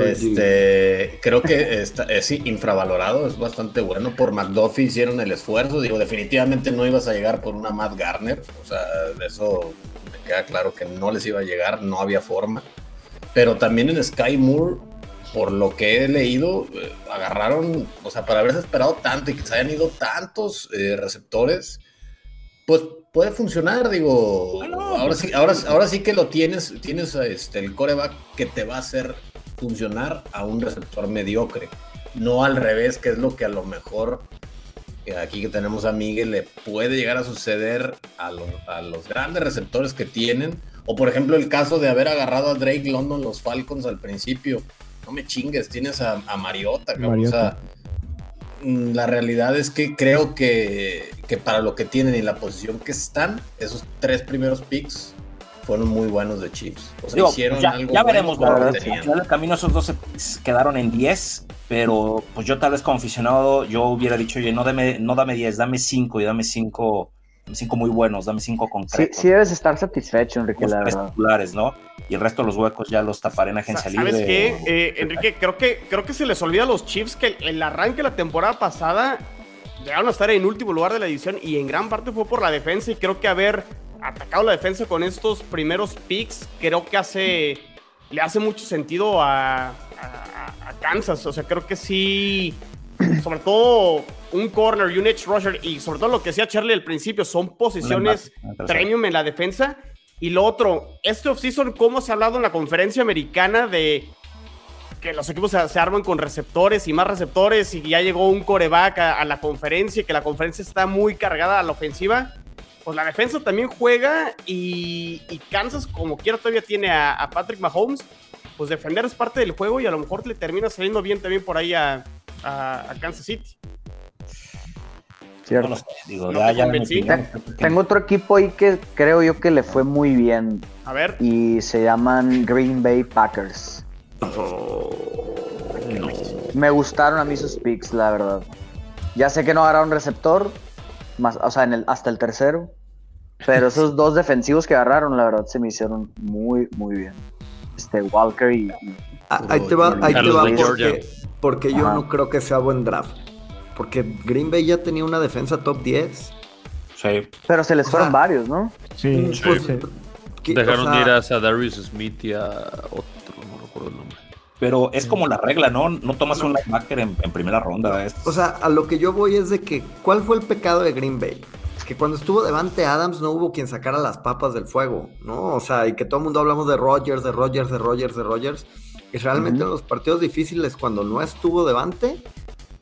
Este, creo que está, es sí, infravalorado, es bastante bueno. Por McDuffie hicieron el esfuerzo. Digo, definitivamente no ibas a llegar por una Matt Garner. O sea, de eso me queda claro que no les iba a llegar, no había forma. Pero también en Sky Moore, por lo que he leído, eh, agarraron, o sea, para haberse esperado tanto y que se hayan ido tantos eh, receptores, pues puede funcionar, digo. ahora, sí, ahora, ahora sí que lo tienes, tienes este, el coreback que te va a hacer funcionar a un receptor mediocre. No al revés, que es lo que a lo mejor eh, aquí que tenemos a Miguel le puede llegar a suceder a, lo- a los grandes receptores que tienen. O por ejemplo el caso de haber agarrado a Drake London los Falcons al principio. No me chingues, tienes a, a Mariota, cabrón. O sea, mm, la realidad es que creo que, que para lo que tienen y la posición que están, esos tres primeros picks fueron muy buenos de Chiefs. O sea, Digo, hicieron ya, algo ya veremos, la verdad. tenían. Al camino esos 12 picks quedaron en 10, pero pues yo tal vez como aficionado yo hubiera dicho, oye, no dame, no dame 10, dame 5 y dame 5 cinco muy buenos, dame 5 Sí, concretos. sí debes estar satisfecho, Enrique, los la tres titulares, ¿no? Y el resto de los huecos ya los taparé en agencia ¿Sabes libre. qué, o- Eh, Enrique? Creo que, creo que se les olvida a los Chiefs que el, el arranque de la temporada pasada llegaron a estar en último lugar de la división y en gran parte fue por la defensa y creo que haber atacado la defensa con estos primeros picks creo que hace le hace mucho sentido a, a- a Kansas. O sea, creo que sí, sobre todo un corner y un edge rusher y sobre todo lo que decía Charlie al principio, son posiciones premium en la defensa. Y lo otro, este offseason, ¿cómo se ha hablado en la conferencia americana de que los equipos se, se arman con receptores y más receptores y ya llegó un coreback a, a la conferencia y que la conferencia está muy cargada a la ofensiva? Pues la defensa también juega y, y Kansas como quiera todavía tiene a, a Patrick Mahomes. Pues defender es parte del juego y a lo mejor le termina saliendo bien también por ahí a, a- a Kansas City. Cierto. Tengo otro equipo ahí que creo yo que le fue muy bien A ver. y se llaman Green Bay Packers. Me gustaron a mí sus picks, la verdad. Ya sé que no agarraron receptor, más, o sea, en el, hasta el tercero. Pero esos [laughs] dos defensivos que agarraron, la verdad, se me hicieron muy, muy bien. Este Walker y, y- Ah, ahí te va, ahí te va porque, yo no creo que sea buen draft. Porque Green Bay ya tenía una defensa top 10. Sí. Pero se les O fueron sea, varios, ¿no? Sí, Pues, sí. que- Dejaron o sea, ir a Darius Smith y a otro, no recuerdo el nombre. Pero es como la regla, ¿no? No tomas un linebacker en, en primera ronda. es- O sea, a lo que yo voy es de que, ¿cuál fue el pecado de Green Bay? Que cuando estuvo Devante Adams no hubo quien sacara las papas del fuego, ¿no? O sea, y que todo el mundo hablamos de Rodgers, de Rodgers, de Rodgers, de Rodgers. Y realmente en los partidos difíciles, cuando no estuvo Devante,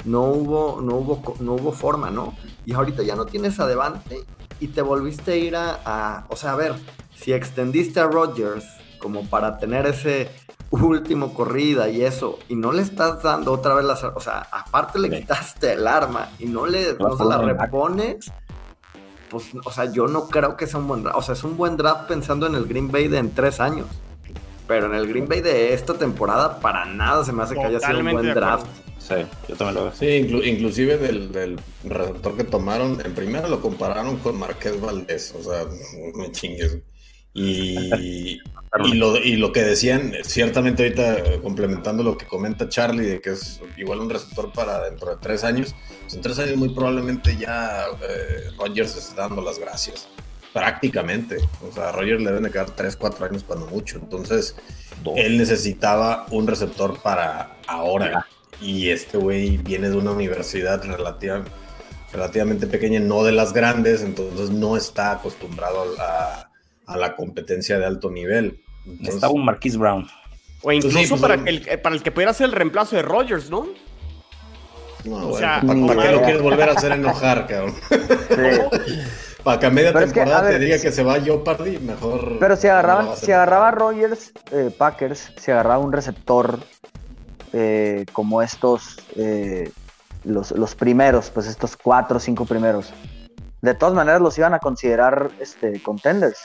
no hubo, no hubo, no hubo forma, ¿no? Y ahorita ya no tienes a Devante y te volviste a ir a, a- o sea, a ver, si extendiste a Rodgers como para tener ese último corrida y eso, y no le estás dando otra vez las, o sea, aparte le Sí. quitaste el arma y no le, no se la repones, pues, o sea, yo no creo que sea un buen draft, o sea, es un buen draft pensando en el Green Bay de en tres años. Pero en el Green Bay de esta temporada, para nada se me hace que haya sido un buen draft. Sí, yo también lo veo. Sí, inclu- inclusive del, del receptor que tomaron, en primera lo compararon con Marqués Valdés, o sea, me chingues. Y, y, lo, y lo que decían, ciertamente ahorita complementando lo que comenta Charlie, de que es igual un receptor para dentro de tres años, pues en tres años muy probablemente ya eh, Rogers está dando las gracias, prácticamente. O sea, a Rogers le deben de quedar tres, cuatro años cuando mucho, entonces él necesitaba un receptor para ahora. Y este güey viene de una universidad relativa, relativamente pequeña, no de las grandes, entonces no está acostumbrado a, a la competencia de alto nivel. Entonces, Estaba un Marquise Brown. O incluso sí, pues, para, el- para el que pudiera ser el reemplazo de Rogers, ¿no? no, o bueno, sea, ¿para, para qué lo quieres volver a hacer enojar, cabrón? [laughs] Sí. [laughs] para que a media Pero es que, temporada ver, te diga si- que se va Jeopardy, mejor. Pero si agarraban, si agarraba Rogers, eh, Packers, si agarraba un receptor eh, como estos, eh, los, los primeros, pues estos cuatro o cinco primeros, de todas maneras los iban a considerar este, contenders.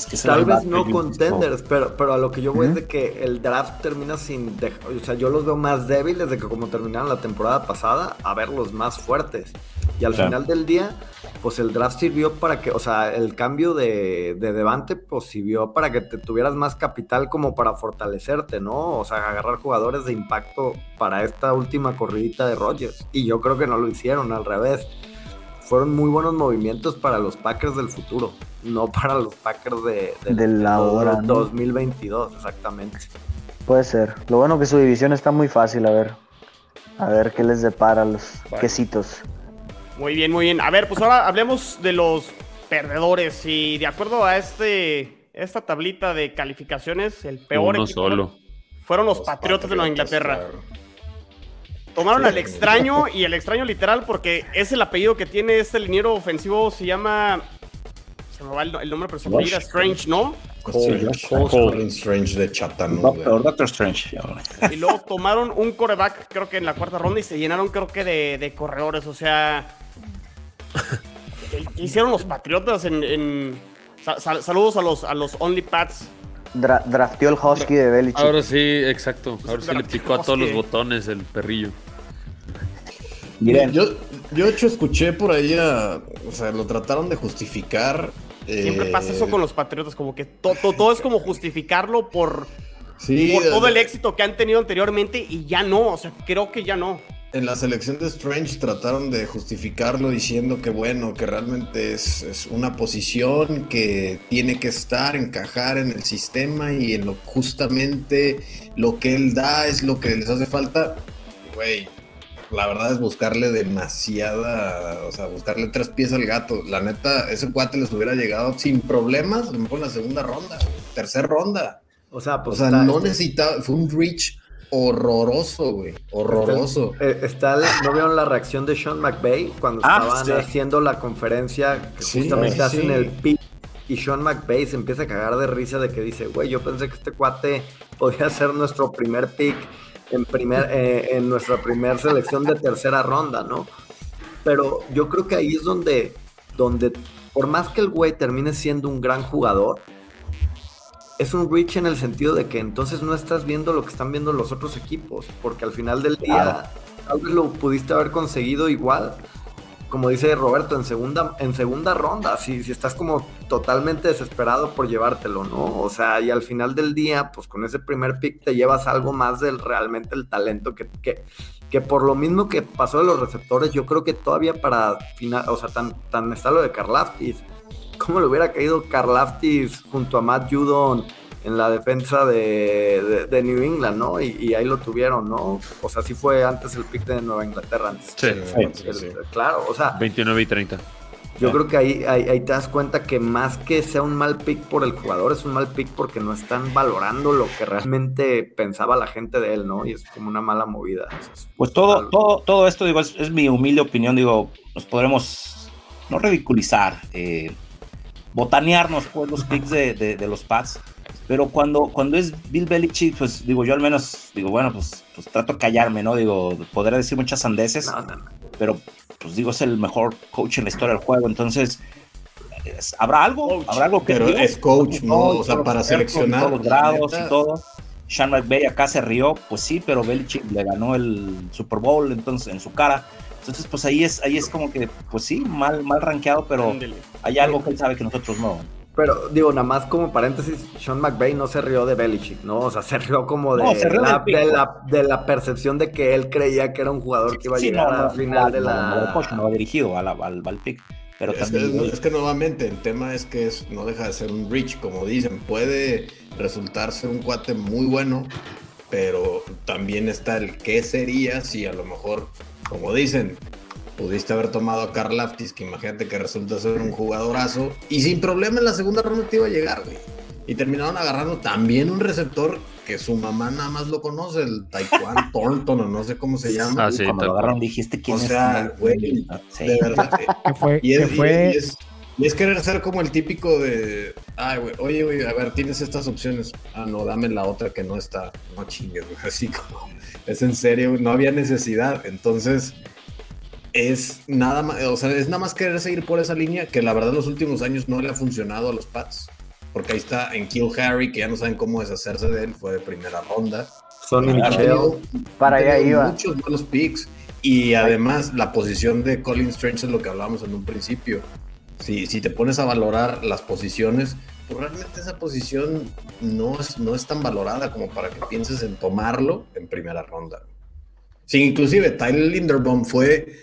Es que Tal vez no de contenders, pero, pero a lo que yo voy es de que el draft termina sin dejar, o sea, yo los veo más débiles de que como terminaron la temporada pasada, a verlos más fuertes. Y al Claro. final del día, pues el draft sirvió para que, o sea, el cambio de, de Devante, pues sirvió para que te tuvieras más capital como para fortalecerte, ¿no? O sea, agarrar jugadores de impacto para esta última corridita de Rodgers. Y yo creo que no lo hicieron, al revés. Fueron muy buenos movimientos para los Packers del futuro, no para los Packers de, la hora, ¿no? 2022, exactamente. Puede ser. Lo bueno que su división está muy fácil, a ver. A ver qué les depara a los quesitos. Muy bien, muy bien. A ver, pues ahora hablemos de los perdedores. Y de acuerdo a este esta tablita de calificaciones, el peor Uno equipo solo. fueron los, Patriotas de Nueva Inglaterra. claro. Tomaron al extraño y el extraño literal porque es el apellido que tiene este liniero ofensivo, se llama... Se me va el, el nombre, pero se me olvida, Strange, ¿no? Colin Strange de Chattanooga. Doctor, Doctor Strange. Y luego tomaron un coreback, creo que en la cuarta ronda, y se llenaron, creo que, de, de corredores. O sea, ¿qué hicieron los Patriotas en. en- sa- sal- saludos a los, a los Only Pats. Dra- drafteó el Husky de Belichick. Ahora sí, exacto. Ahora sí le picó a todos los botones el perrillo. Miren, Yo, yo de hecho escuché por ahí a, o sea, lo trataron de justificar. Siempre eh, pasa eso con los Patriotas, como que to- to- todo es como justificarlo por, Sí, por todo el éxito que han tenido anteriormente y ya no. O sea, creo que ya no. En la selección de Strange trataron de justificarlo diciendo que bueno, que realmente es, es una posición que tiene que estar, encajar en el sistema y en lo justamente lo que él da es lo que les hace falta. Güey, la verdad es buscarle demasiada, o sea, buscarle tres pies al gato. La neta, ese cuate les hubiera llegado sin problemas, a lo mejor en la segunda ronda, tercera ronda. O sea, O pues sea, está, no necesitaba, fue un reach horroroso, güey, horroroso. Está, eh, está el- ¿No vieron la reacción de Sean McVay cuando Ah, estaban sí. haciendo la conferencia que Sí, justamente sí, hacen el pick y Sean McVay se empieza a cagar de risa de que dice, güey, yo pensé que este cuate podía ser nuestro primer pick en, primer, eh, en nuestra primera selección de tercera ronda, ¿no? Pero yo creo que ahí es donde, donde por más que el güey termine siendo un gran jugador, es un reach en el sentido de que entonces no estás viendo lo que están viendo los otros equipos, porque al final del día Claro. tal vez lo pudiste haber conseguido igual, como dice Roberto, en segunda, en segunda ronda, si, si estás como totalmente desesperado por llevártelo, ¿no? O sea, y al final del día, pues con ese primer pick te llevas algo más del realmente el talento que, que, que por lo mismo que pasó de los receptores, yo creo que todavía para final, o sea, tan, tan está lo de Karlaftis. ¿Cómo le hubiera caído Karlaftis junto a Matt Judon en la defensa de, de- de New England, ¿no? Y, y ahí lo tuvieron, ¿no? O sea, sí fue antes el pick de Nueva Inglaterra. Antes. Sí, sí, El- sí. Claro, o sea, 29 y 30. yo creo que ahí, ahí, ahí te das cuenta que más que sea un mal pick por el jugador, es un mal pick porque no están valorando lo que realmente pensaba la gente de él, ¿no? Y es como una mala movida. Pues todo, algo. todo, todo esto, digo, es, es mi humilde opinión, digo, nos podremos no ridiculizar, eh, botanearnos pues los picks de, de- de los Pats, pero cuando, cuando es Bill Belichick, pues digo, yo al menos digo, bueno, pues, pues trato de callarme, ¿no? Digo, podré decir muchas sandeces, No, no, no. pero pues digo, es el mejor coach en la historia del juego, entonces habrá algo, Coach. habrá algo que Pero digo, es coach, ¿no? O sea, para seleccionar. todos los grados y todo. Sean McVay acá se rió, pues sí, pero Belichick le ganó el Super Bowl entonces en su cara. Entonces, pues ahí es, ahí es como que, pues sí, mal, mal rankeado, pero hay algo que él sabe que nosotros no. Pero digo, nada más como paréntesis, Sean McVay no se rió de Belichick, ¿no? O sea, se rió como de, No, se rió la, de, la, de la percepción de que él creía que era un jugador que iba a Sí, llegar no, no, al final no, de no, la... no, va dirigido a la- al, al pick, pero Es que, también. es que nuevamente el tema es que es, no deja de ser un reach, como dicen, puede resultar ser un cuate muy bueno, pero también está el qué sería si a lo mejor, como dicen, pudiste haber tomado a Karl Laftis, que imagínate que resulta ser un jugadorazo, y sin problema en la segunda ronda te iba a llegar, güey. Y terminaron agarrando también un receptor que su mamá nada más lo conoce, el Taekwondo [laughs] Thornton o no sé cómo se llama. Ah, sí, cuando lo agarraron dijiste quién O es. sea, güey, Sí. De verdad. [laughs] Que fue, y es, fue y es- y es querer ser como el típico de, ay, güey, oye, güey, a ver, tienes estas opciones. Ah, no, dame la otra que no está. No chingues, güey, así como, es en serio, no había necesidad. Entonces, es nada más, o sea, es nada más querer seguir por esa línea que la verdad los últimos años no le ha funcionado a los Pats. Porque ahí está en Kill Harry, que ya no saben cómo deshacerse de él, fue de primera ronda. Michel. tenido- Para allá iba. Muchos buenos picks. Y además, la posición de Colin Strange es lo que hablábamos en un principio. Si, si te pones a valorar las posiciones, pues realmente esa posición no es, no es tan valorada como para que pienses en tomarlo en primera ronda. Sí, inclusive Tyler Linderbaum fue,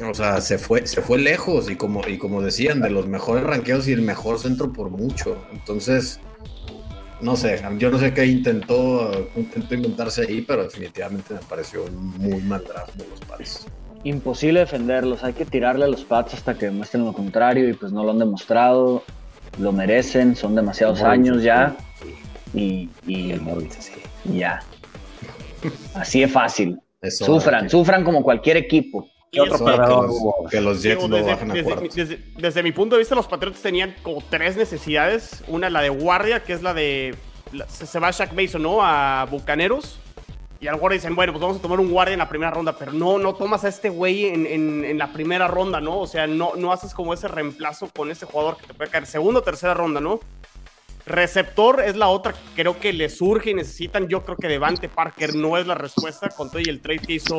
o sea, se fue, se fue lejos y como, y como decían, de los mejores ranqueos y el mejor centro por mucho. Entonces, no sé, yo no sé qué intentó, intentó inventarse ahí, pero definitivamente me pareció muy mal draft de los Pats. Imposible defenderlos, hay que tirarle a los Pats hasta que demuestren lo contrario y pues no lo han demostrado, lo merecen, son demasiados años ya y, y- El Moritz, sí. y ya. Así es fácil. Sufran, sufran como cualquier equipo. Y ¿Qué otro es que, los, hubo? que los Jets Digo, lo desde, bajan a desde- desde- desde mi punto de vista, los Patriots tenían como tres necesidades. Una, la de guardia, que es la de. la- se, se va Shaq Mason, ¿no? A Bucaneros. Y al guardia dicen, bueno, pues vamos a tomar un guardia en la primera ronda. Pero no, no tomas a este güey en, en- en la primera ronda, ¿no? O sea, no, no haces como ese reemplazo con ese jugador que te puede caer segunda o tercera ronda, ¿no? Receptor es la otra que creo que le surge y necesitan. Yo creo que Devante Parker no es la respuesta con todo y el trade que hizo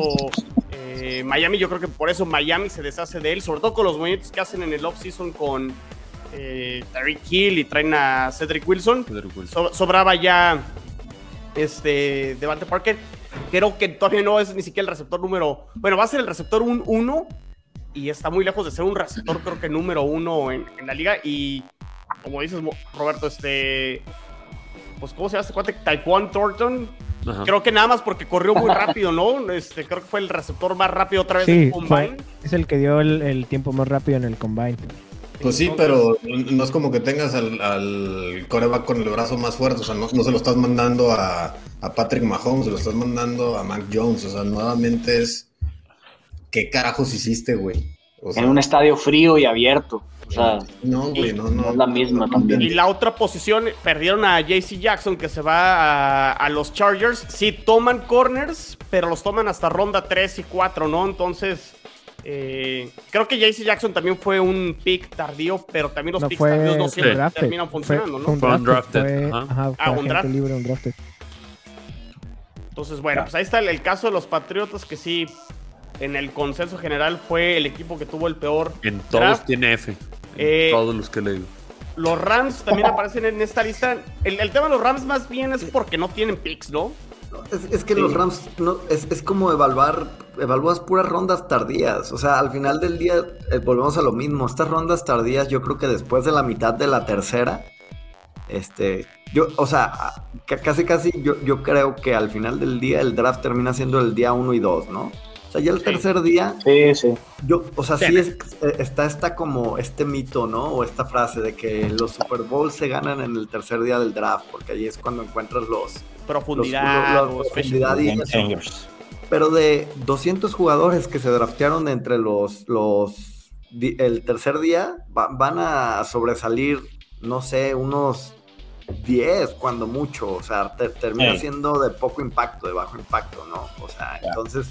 eh, Miami. Yo creo que por eso Miami se deshace de él, sobre todo con los movimientos que hacen en el offseason con eh, Tyreek Hill y traen a Cedric Wilson. So- sobraba ya este Devante Parker. Creo que todavía no es ni siquiera el receptor número. Bueno, va a ser el receptor 1 y está muy lejos de ser un receptor, creo que número uno en, en la liga. Y como dices, Roberto, este. Pues, ¿cómo se llama este cuate? Taekwondo Thornton. Ajá. Creo que nada más porque corrió muy [laughs] rápido, ¿no? Este, creo que fue el receptor más rápido otra vez Sí, fue- combine. es el que dio el, el tiempo más rápido en el combine. Pues sí, pero no es como que tengas al, al coreback con el brazo más fuerte. O sea, no, no se lo estás mandando a, a Patrick Mahomes, se lo estás mandando a Mac Jones. O sea, nuevamente es. ¿Qué carajos hiciste, güey? O sea, En un estadio frío y abierto. O sea, no, güey, no, no. no es la misma también. Y la otra posición, perdieron a JC Jackson que se va a, a los Chargers. Sí, toman corners, pero los toman hasta ronda 3 y 4, ¿no? Entonces, eh, creo que JC Jackson también fue un pick tardío, pero también los No picks fue, tardíos no siempre drafted. terminan funcionando, fue ¿no? un Fue drafted, undrafted, fue- ajá, fue Ah, un draft. libre, un drafted. Entonces, bueno, pues ahí está el, el caso de los Patriotas, que sí, en el consenso general fue el equipo que tuvo el peor En todos draft. tiene F. En Eh, todos los que le digo. Los Rams también aparecen en esta lista. El, el tema de los Rams más bien es porque no tienen picks, ¿no? Es, es que los Rams no, es, es como evaluar, evalúas puras rondas tardías. O sea, al final del día eh, volvemos a lo mismo. Estas rondas tardías, yo creo que después de la mitad de la tercera, este, yo, o sea, ca- casi casi yo, yo creo que al final del día el draft termina siendo el día 1 y 2, ¿no? O sea, ya el Sí. tercer día, Sí, sí. yo, o sea, sí Sí. es, eh, está esta como este mito, ¿no? O esta frase de que los Super Bowls se ganan en el tercer día del draft, porque ahí es cuando encuentras los, Profundidad, Los- los- los profundidad y eso. Pero de 200 jugadores que se draftearon entre los, los el tercer día, va- van a sobresalir, no sé, unos 10 cuando mucho. O sea, te- termina Sí. siendo de poco impacto, de bajo impacto, ¿no? O sea, entonces,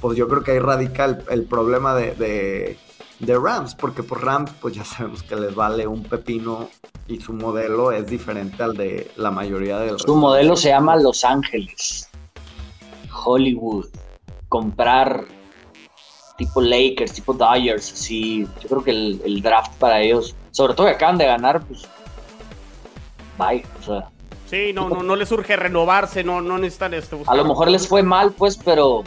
pues yo creo que ahí radica el, el problema de, de- de Rams, porque por Rams pues ya sabemos que les vale un pepino y su modelo es diferente al de la mayoría del Su modelo se llama Los Ángeles, Hollywood, comprar tipo Lakers, tipo Dodgers, así. Yo creo que el, el draft para ellos, sobre todo que acaban de ganar, pues. Bye, o sea. Sí, no, no, no les surge renovarse, no, no necesitan este. A lo mejor les fue mal, pues, pero.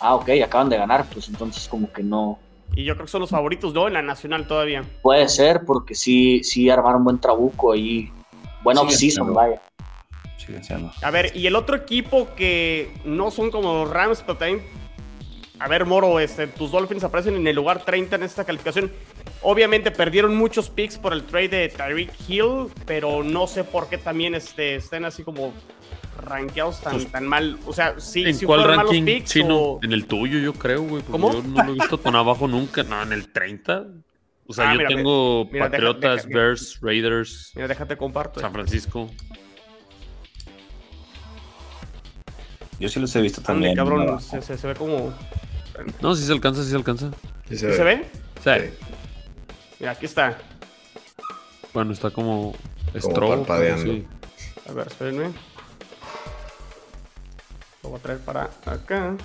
Ah, ok, acaban de ganar, pues entonces como que no. Y yo creo que son los favoritos, ¿no? En la nacional todavía. Puede ser, porque sí, sí armaron buen trabuco ahí. Buena Sí, off-season, pero- vaya. Siguen siendo. A ver, y el otro equipo que no son como los Rams, pero también. A ver, Moro, este, tus Dolphins aparecen en el lugar 30 en esta calificación. Obviamente perdieron muchos picks por el trade de Tyreek Hill, pero no sé por qué también este, estén así como rankeados tan, tan mal. O sea, sí, ¿En sí cuál ranking? picks. Sí, no, o- en el tuyo, yo creo, güey. porque ¿Cómo? Yo no lo he visto tan abajo nunca. No, en el 30. O sea, Ah, yo mira, tengo mira, Patriotas, deja- Bears, Raiders, Mira, déjate comparto. San Francisco. Yo sí los he visto Ande, también. cabrón, abajo. se, se- se ve como. No, sí se alcanza, sí se alcanza. Sí ¿Sí se ve? Sí. Mira, aquí está. Bueno, está como Como strobo, parpadeando. sí. A ver, espérenme. Lo voy a traer para acá.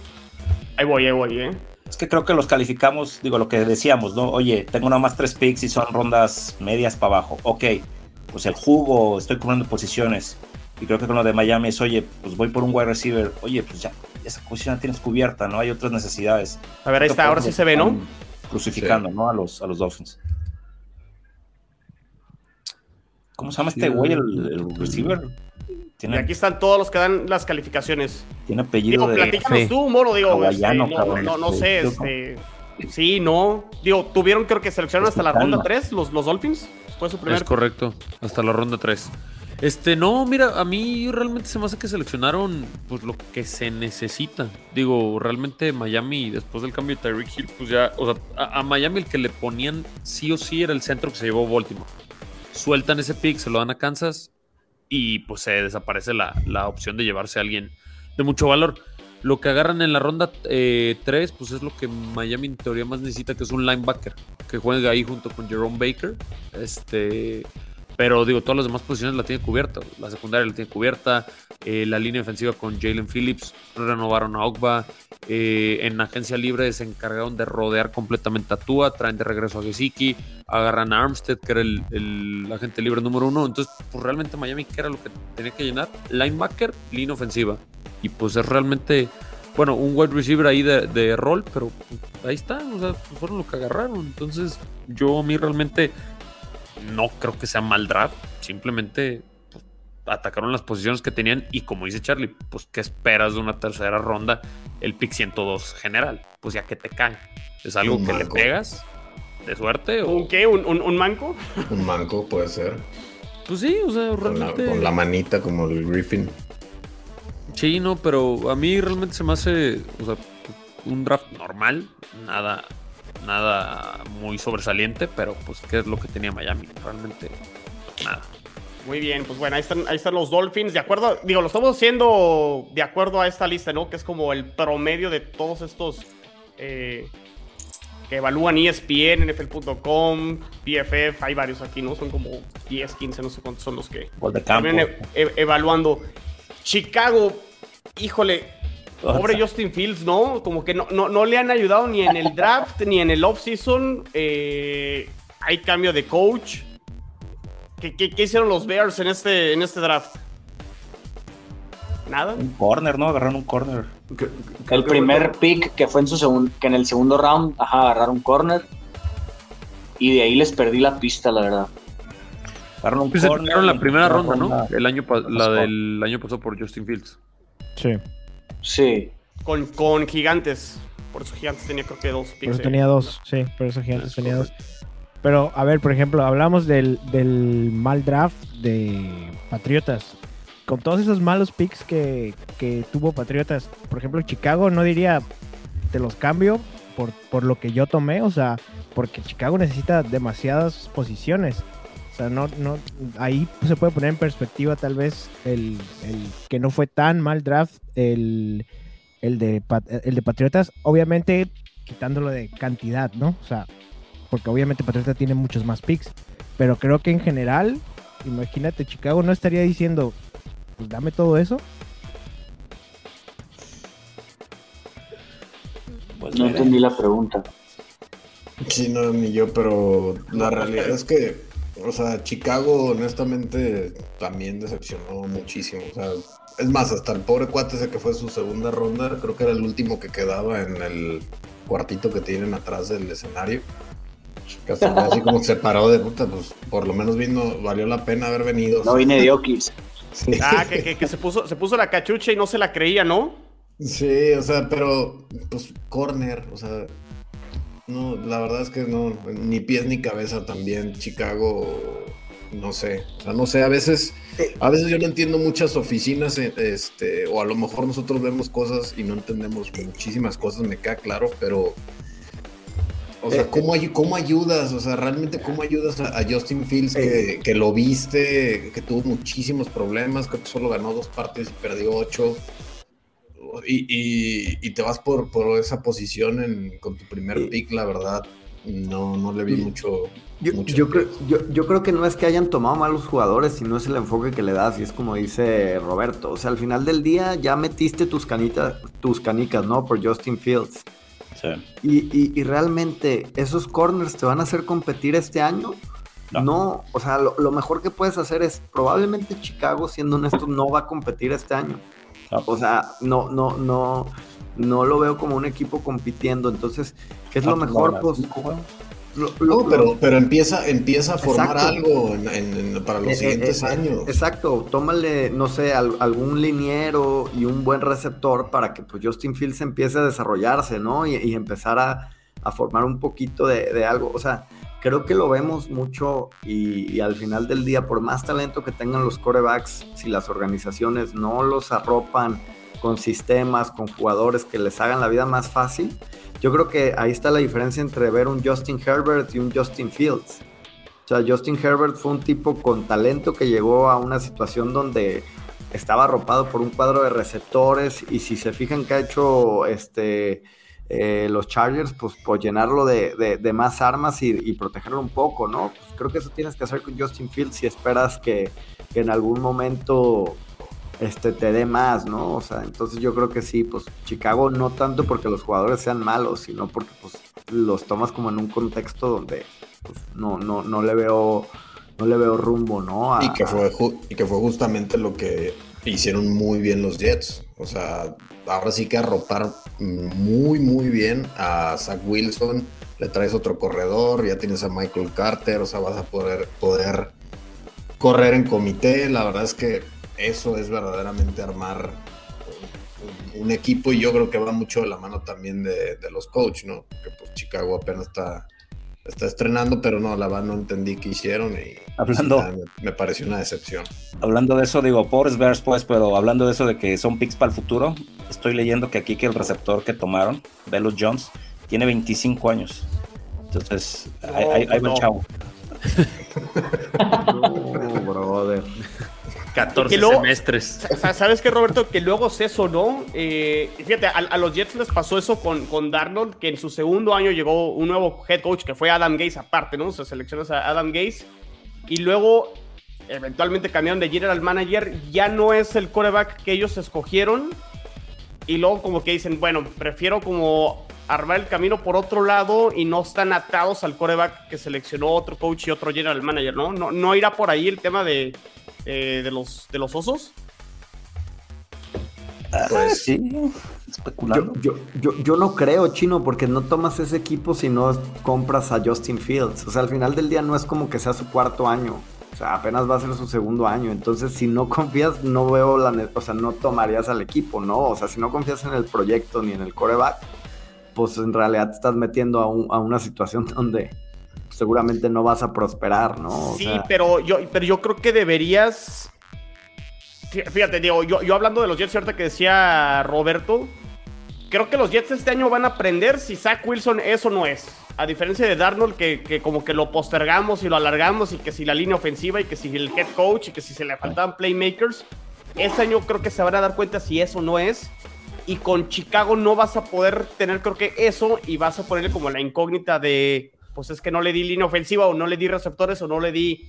Ahí voy, ahí voy, eh. Es que creo que los calificamos, digo, lo que decíamos, ¿no? Oye, tengo nada más tres picks y son rondas medias para abajo. Ok, pues el jugo, estoy cubriendo posiciones. Y creo que con lo de Miami es, oye, pues voy por un wide receiver. Oye, pues ya, esa posición la tienes cubierta, ¿no? Hay otras necesidades. A ver, ahí está, ahora sí se ve, ¿no? Crucificando, ¿no? A los, a los Dolphins. ¿Cómo se llama este güey, el, el receiver? Y aquí están todos los que dan las calificaciones. tiene apellido Digo, de... platícanos F. tú, Moro, digo, este, no, cabrón, no, no sé, este... Sí, no. Digo, tuvieron creo que seleccionaron hasta la ronda 3, los, los Dolphins. Fue su primer... Es correcto, hasta la ronda 3. Este, no, mira, a mí realmente se me hace que seleccionaron pues lo que se necesita. Digo, realmente Miami, después del cambio de Tyreek Hill, pues ya, o sea, a, a Miami el que le ponían sí o sí era el centro que se llevó Baltimore. Sueltan ese pick, se lo dan a Kansas y pues se desaparece la, la opción de llevarse a alguien de mucho valor. Lo que agarran en la ronda 3, pues es lo que Miami en teoría más necesita, que es un linebacker que juegue ahí junto con Jerome Baker. Este, pero digo, todas las demás posiciones la tiene cubierta. La secundaria la tiene cubierta. eh, la línea defensiva con Jalen Phillips. Renovaron a Ogba. eh, en agencia libre se encargaron de rodear completamente a Tua. Traen de regreso a Gesicki. Agarran a Armstead, que era el, el agente libre número uno. Entonces, pues realmente Miami, ¿qué era lo que tenía que llenar? Linebacker, línea ofensiva. Y pues es realmente, bueno, un wide receiver ahí de, de rol, pero ahí está. O sea, fueron lo que agarraron. Entonces, yo a mí realmente no creo que sea mal draft. Simplemente pues, atacaron las posiciones que tenían. Y como dice Charlie, pues, ¿qué esperas de una tercera ronda? El pick 102 general. Pues ya que te cae. Es algo que le pegas de suerte. O, ¿Un qué? ¿Un, un, un manco? [laughs] Un manco puede ser. pues sí, o sea, Con la, realmente. con la manita como el Griffin. Sí, no, pero a mí realmente se me hace, o sea, un draft normal, nada, nada muy sobresaliente, pero pues qué es lo que tenía Miami, realmente nada. Muy bien, pues bueno, ahí están, ahí están los Dolphins. De acuerdo, digo, lo estamos haciendo de acuerdo a esta lista, ¿no? Que es como el promedio de todos estos eh, que evalúan ESPN, NFL.com, PFF, hay varios aquí, ¿no? Son como 10, 15, no sé cuántos son los que Gol de campo. terminan e- e- evaluando. Chicago, híjole, pobre. Justin Fields, ¿no? Como que no, no, no le han ayudado ni en el [laughs] draft ni en el offseason. Eh, hay cambio de coach. ¿Qué, qué, qué hicieron los Bears en este, en este draft? Nada. Un corner, ¿no? Agarraron un corner. El primer pick que fue en su segundo, que en el segundo round, ajá, agarraron corner. Y de ahí les perdí la pista, la verdad. Agarraron un Pues se corner. la primera ronda, ¿no? El año, la del año pasado por Justin Fields. Sí. Sí. Con, con gigantes. Por eso gigantes tenía creo que dos picks. Por eso eh. tenía dos, sí, por eso Gigantes Es tenía dos. Pero, a ver, por ejemplo, hablamos del, del mal draft de Patriotas. Con todos esos malos picks que, que tuvo Patriotas, por ejemplo, Chicago no diría te los cambio por, por lo que yo tomé, o sea, porque Chicago necesita demasiadas posiciones. O sea, no, no, ahí se puede poner en perspectiva tal vez el, el que no fue tan mal draft el, el, de, el de Patriotas, obviamente quitándolo de cantidad, ¿no? O sea, porque obviamente Patriota tiene muchos más picks, pero creo que en general, imagínate, Chicago no estaría diciendo, pues dame todo eso. Pues no entendí la pregunta. Sí, no, ni yo, pero la realidad es que, o sea, Chicago honestamente también decepcionó muchísimo. O sea, es más, hasta el pobre cuate ese que fue su segunda ronda, creo que era el último que quedaba en el cuartito que tienen atrás del escenario. Que hasta así como se paró de puta, pues por lo menos vino, valió la pena haber venido. No vine de Okis. Sí. Ah, que, que- que se, puso, se puso la cachucha y no se la creía, ¿no? Sí, o sea, pero pues corner, o sea, no, la verdad es que no, ni pies ni cabeza también, Chicago, no sé, o sea, no sé, a veces, a veces yo no entiendo muchas oficinas, eh, este, o a lo mejor nosotros vemos cosas y no entendemos muchísimas cosas, me queda claro, pero, o sea, ¿cómo, ay- cómo ayudas? O sea, realmente cómo ayudas a, a Justin Fields que, que lo viste, que tuvo muchísimos problemas, creo que solo ganó dos partes y perdió ocho y, y- y te vas por, por esa posición en- con tu primer pick, la verdad, no, no le vi mucho. Yo, mucho yo creo, yo, yo creo que no es que hayan tomado malos jugadores, sino es el enfoque que le das, y es como dice Roberto. O sea, al final del día ya metiste tus canitas, tus canicas, ¿no? Por Justin Fields. Sí. Y, y- y realmente, ¿esos corners te van a hacer competir este año? No, o sea, lo, lo mejor que puedes hacer es, probablemente Chicago, siendo honesto, no va a competir este año. O sea, no, no, no, no lo veo como un equipo compitiendo. Entonces, ¿qué es lo No, mejor? no, Pues, lo- No, pero, pero empieza, empieza a formar Exacto. algo en- en- en- para los Eh, siguientes eh, eh, años. Exacto, tómale, no sé, al- algún liniero y un buen receptor para que pues, Justin Fields empiece a desarrollarse, ¿no? Y, y empezar a, a formar un poquito de, de algo. O sea, creo que lo vemos mucho y, al final del día, por más talento que tengan los corebacks, si las organizaciones no los arropan con sistemas, con jugadores que les hagan la vida más fácil, yo creo que ahí está la diferencia entre ver un Justin Herbert y un Justin Fields. O sea, Justin Herbert fue un tipo con talento que llegó a una situación donde estaba arropado por un cuadro de receptores y si se fijan que ha hecho este, eh, los Chargers, pues por llenarlo de, de- más armas y, protegerlo un poco, ¿no? Pues creo que eso tienes que hacer con Justin Fields si esperas que, que en algún momento este, te dé más, ¿no? O sea, entonces yo creo que sí, pues Chicago no tanto porque los jugadores sean malos, sino porque pues los tomas como en un contexto donde pues, no, no, no le veo no le veo rumbo, ¿no? Y que, fue y que fue justamente lo que hicieron muy bien los Jets. O sea, ahora sí que arropar muy, muy bien a Zach Wilson. Le traes otro corredor, ya tienes a Michael Carter, o sea, vas a poder, poder correr en comité. La verdad es que eso es verdaderamente armar un, equipo y yo creo que va mucho de la mano también de, de los coaches, ¿no? Que pues Chicago apenas está, está estrenando, pero no, la verdad no entendí qué hicieron y Hablando- sí, me, me pareció una decepción. Hablando de eso, digo, pobres Bears, pues, pero hablando de eso de que son picks para el futuro, estoy leyendo que aquí que el receptor que tomaron, Velo Jones, tiene 25 años. Entonces, ahí, ahí- ahí va el no. chavo. No, [laughs] brother. 14 Que luego- semestres. O sea, ¿Sabes qué, Roberto? Que luego es eso, ¿no? Eh, fíjate, a, a los Jets les pasó eso con, con Darnold, que en su segundo año llegó un nuevo head coach que fue Adam Gaze aparte, ¿no? Se seleccionas a Adam Gaze y luego eventualmente cambiaron de general manager, ya no es el coreback que ellos escogieron y luego como que dicen, bueno, prefiero como armar el camino por otro lado y no están atados al coreback que seleccionó otro coach y otro general manager, ¿no? No, no irá por ahí el tema de, eh, de, los, de los osos. Ah, Pues- sí, especulando. yo, yo, yo no creo, Chino, porque no tomas ese equipo si no compras a Justin Fields. O sea, al final del día no es como que sea su cuarto año. O sea, apenas va a ser su segundo año. Entonces, si no confías, no veo la... O sea, no tomarías al equipo, ¿no? O sea, si no confías en el proyecto ni en el coreback, pues en realidad te estás metiendo a, un- a una situación [laughs] donde seguramente no vas a prosperar, ¿no? O sí, sea, pero yo, pero yo creo que deberías. Fí- Fíjate, Diego, yo, yo hablando de los Jets, ahorita que decía Roberto, creo que los Jets este año van a aprender si Zach Wilson es o no es. A diferencia de Darnold, que, que como que lo postergamos y lo alargamos, y que si la línea ofensiva, y que si el head coach, y que si se le faltaban playmakers. Este año creo que se van a dar cuenta si eso no es. Y con Chicago no vas a poder tener, creo que eso, y vas a ponerle como la incógnita de pues es que no le di línea ofensiva o no le di receptores o no le di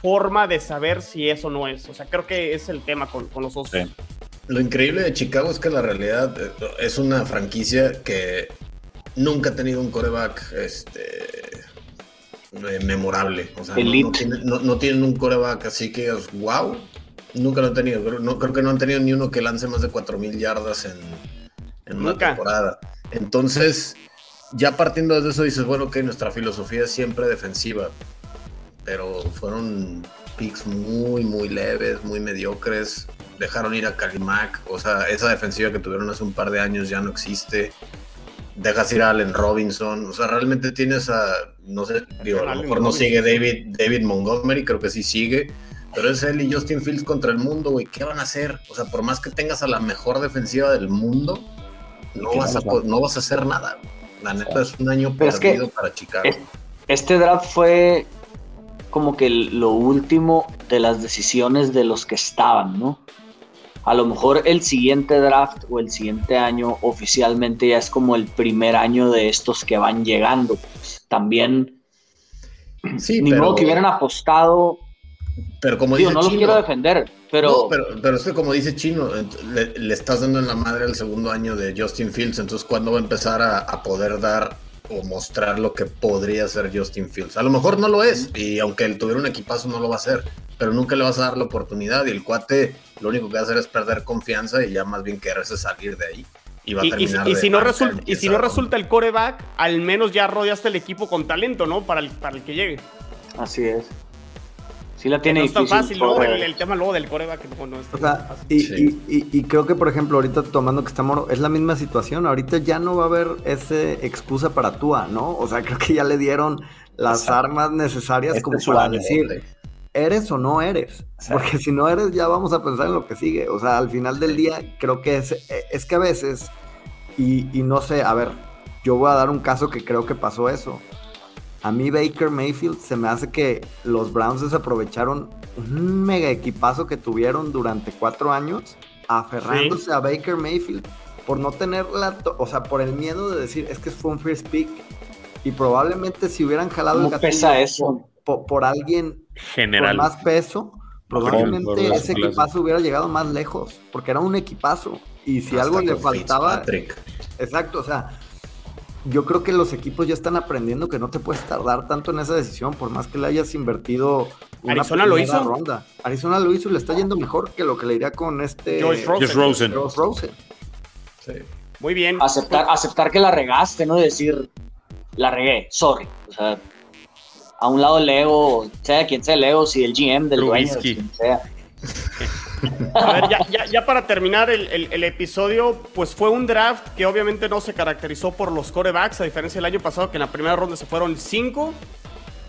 forma de saber si eso no es. O sea, creo que es el tema con, con los dos. Lo increíble de Chicago es que la realidad eh, es una franquicia que nunca ha tenido un coreback este, eh, memorable. O sea, no, tienen un coreback así que es wow. Nunca lo han tenido. Creo, creo que no han tenido ni uno que lance más de 4.000 yardas en, en una temporada. Entonces, ya partiendo de eso dices, bueno, que nuestra filosofía es siempre defensiva, pero fueron picks muy, muy leves, muy mediocres. Dejaron ir a Kalimak, o sea, esa defensiva que tuvieron hace un par de años ya no existe. Dejas ir a Allen Robinson, o sea, realmente tienes a, no sé, digo, a lo mejor no sigue David, David Montgomery, creo que sí sigue, pero es él y Justin Fields contra el mundo, güey, ¿qué van a hacer? O sea, por más que tengas a la mejor defensiva del mundo, no, vas a, no vas a hacer nada. La neta es un año perdido para Chicago. Este draft fue como que lo último de las decisiones de los que estaban, ¿no? A lo mejor el siguiente draft o el siguiente año oficialmente ya es como el primer año de estos que van llegando. Pues, también, sí, ni modo que hubieran apostado. Pero como dice no lo quiero defender, pero... pero, pero es que como dice Chino, le, estás dando en la madre el segundo año de Justin Fields, entonces ¿cuándo va a empezar a, poder dar o mostrar lo que podría ser Justin Fields? A lo mejor no lo es, y aunque él tuviera un equipazo no lo va a hacer, pero nunca le vas a dar la oportunidad y el cuate lo único que va a hacer es perder confianza y ya más bien quererse salir de ahí. Y, va a terminar y, si, no resulta, y si no resulta el coreback, al menos ya rodeaste el equipo con talento, ¿no? Para el, para el que llegue. Así es. Sí la tiene. El, tema luego del coreback no es o sea, y, y, creo que, por ejemplo, ahorita tomando que estamos, es la misma situación. Ahorita ya no va a haber esa excusa para Tua, ¿no? O sea, [laughs] creo que ya le dieron las armas necesarias este como para decir, ¿eres o no eres? Porque si no eres, ya vamos a pensar en lo que sigue. O sea, al final del día, creo que es, es que a veces, y, y no sé, a ver, yo voy a dar un caso que creo que pasó eso a mí Baker Mayfield se me hace que los Browns desaprovecharon un mega equipazo que tuvieron durante cuatro años, aferrándose a Baker Mayfield por no tener la, o sea, por el miedo de decir, es que fue un first pick y probablemente si hubieran jalado el gatillo eso? Por, alguien con más peso, probablemente ese equipazo hubiera llegado más lejos, porque era un equipazo. Y si algo le faltaba, exacto, o sea, yo creo que los equipos ya están aprendiendo que no te puedes tardar tanto en esa decisión, por más que le hayas invertido una Arizona lo hizo. ronda. Arizona lo hizo y le está yendo mejor que lo que le iría con este George Rosen. Rosen. Sí. Muy bien. Aceptar, aceptar que la regaste, ¿no? Decir, la regué, sorry. O sea, a un lado el ego, sea quien sea el ego, si el GM del dueño, quien sea. A ver, ya, para terminar el, episodio, pues fue un draft que obviamente no se caracterizó por los corebacks, a diferencia del año pasado que en la primera ronda se fueron cinco.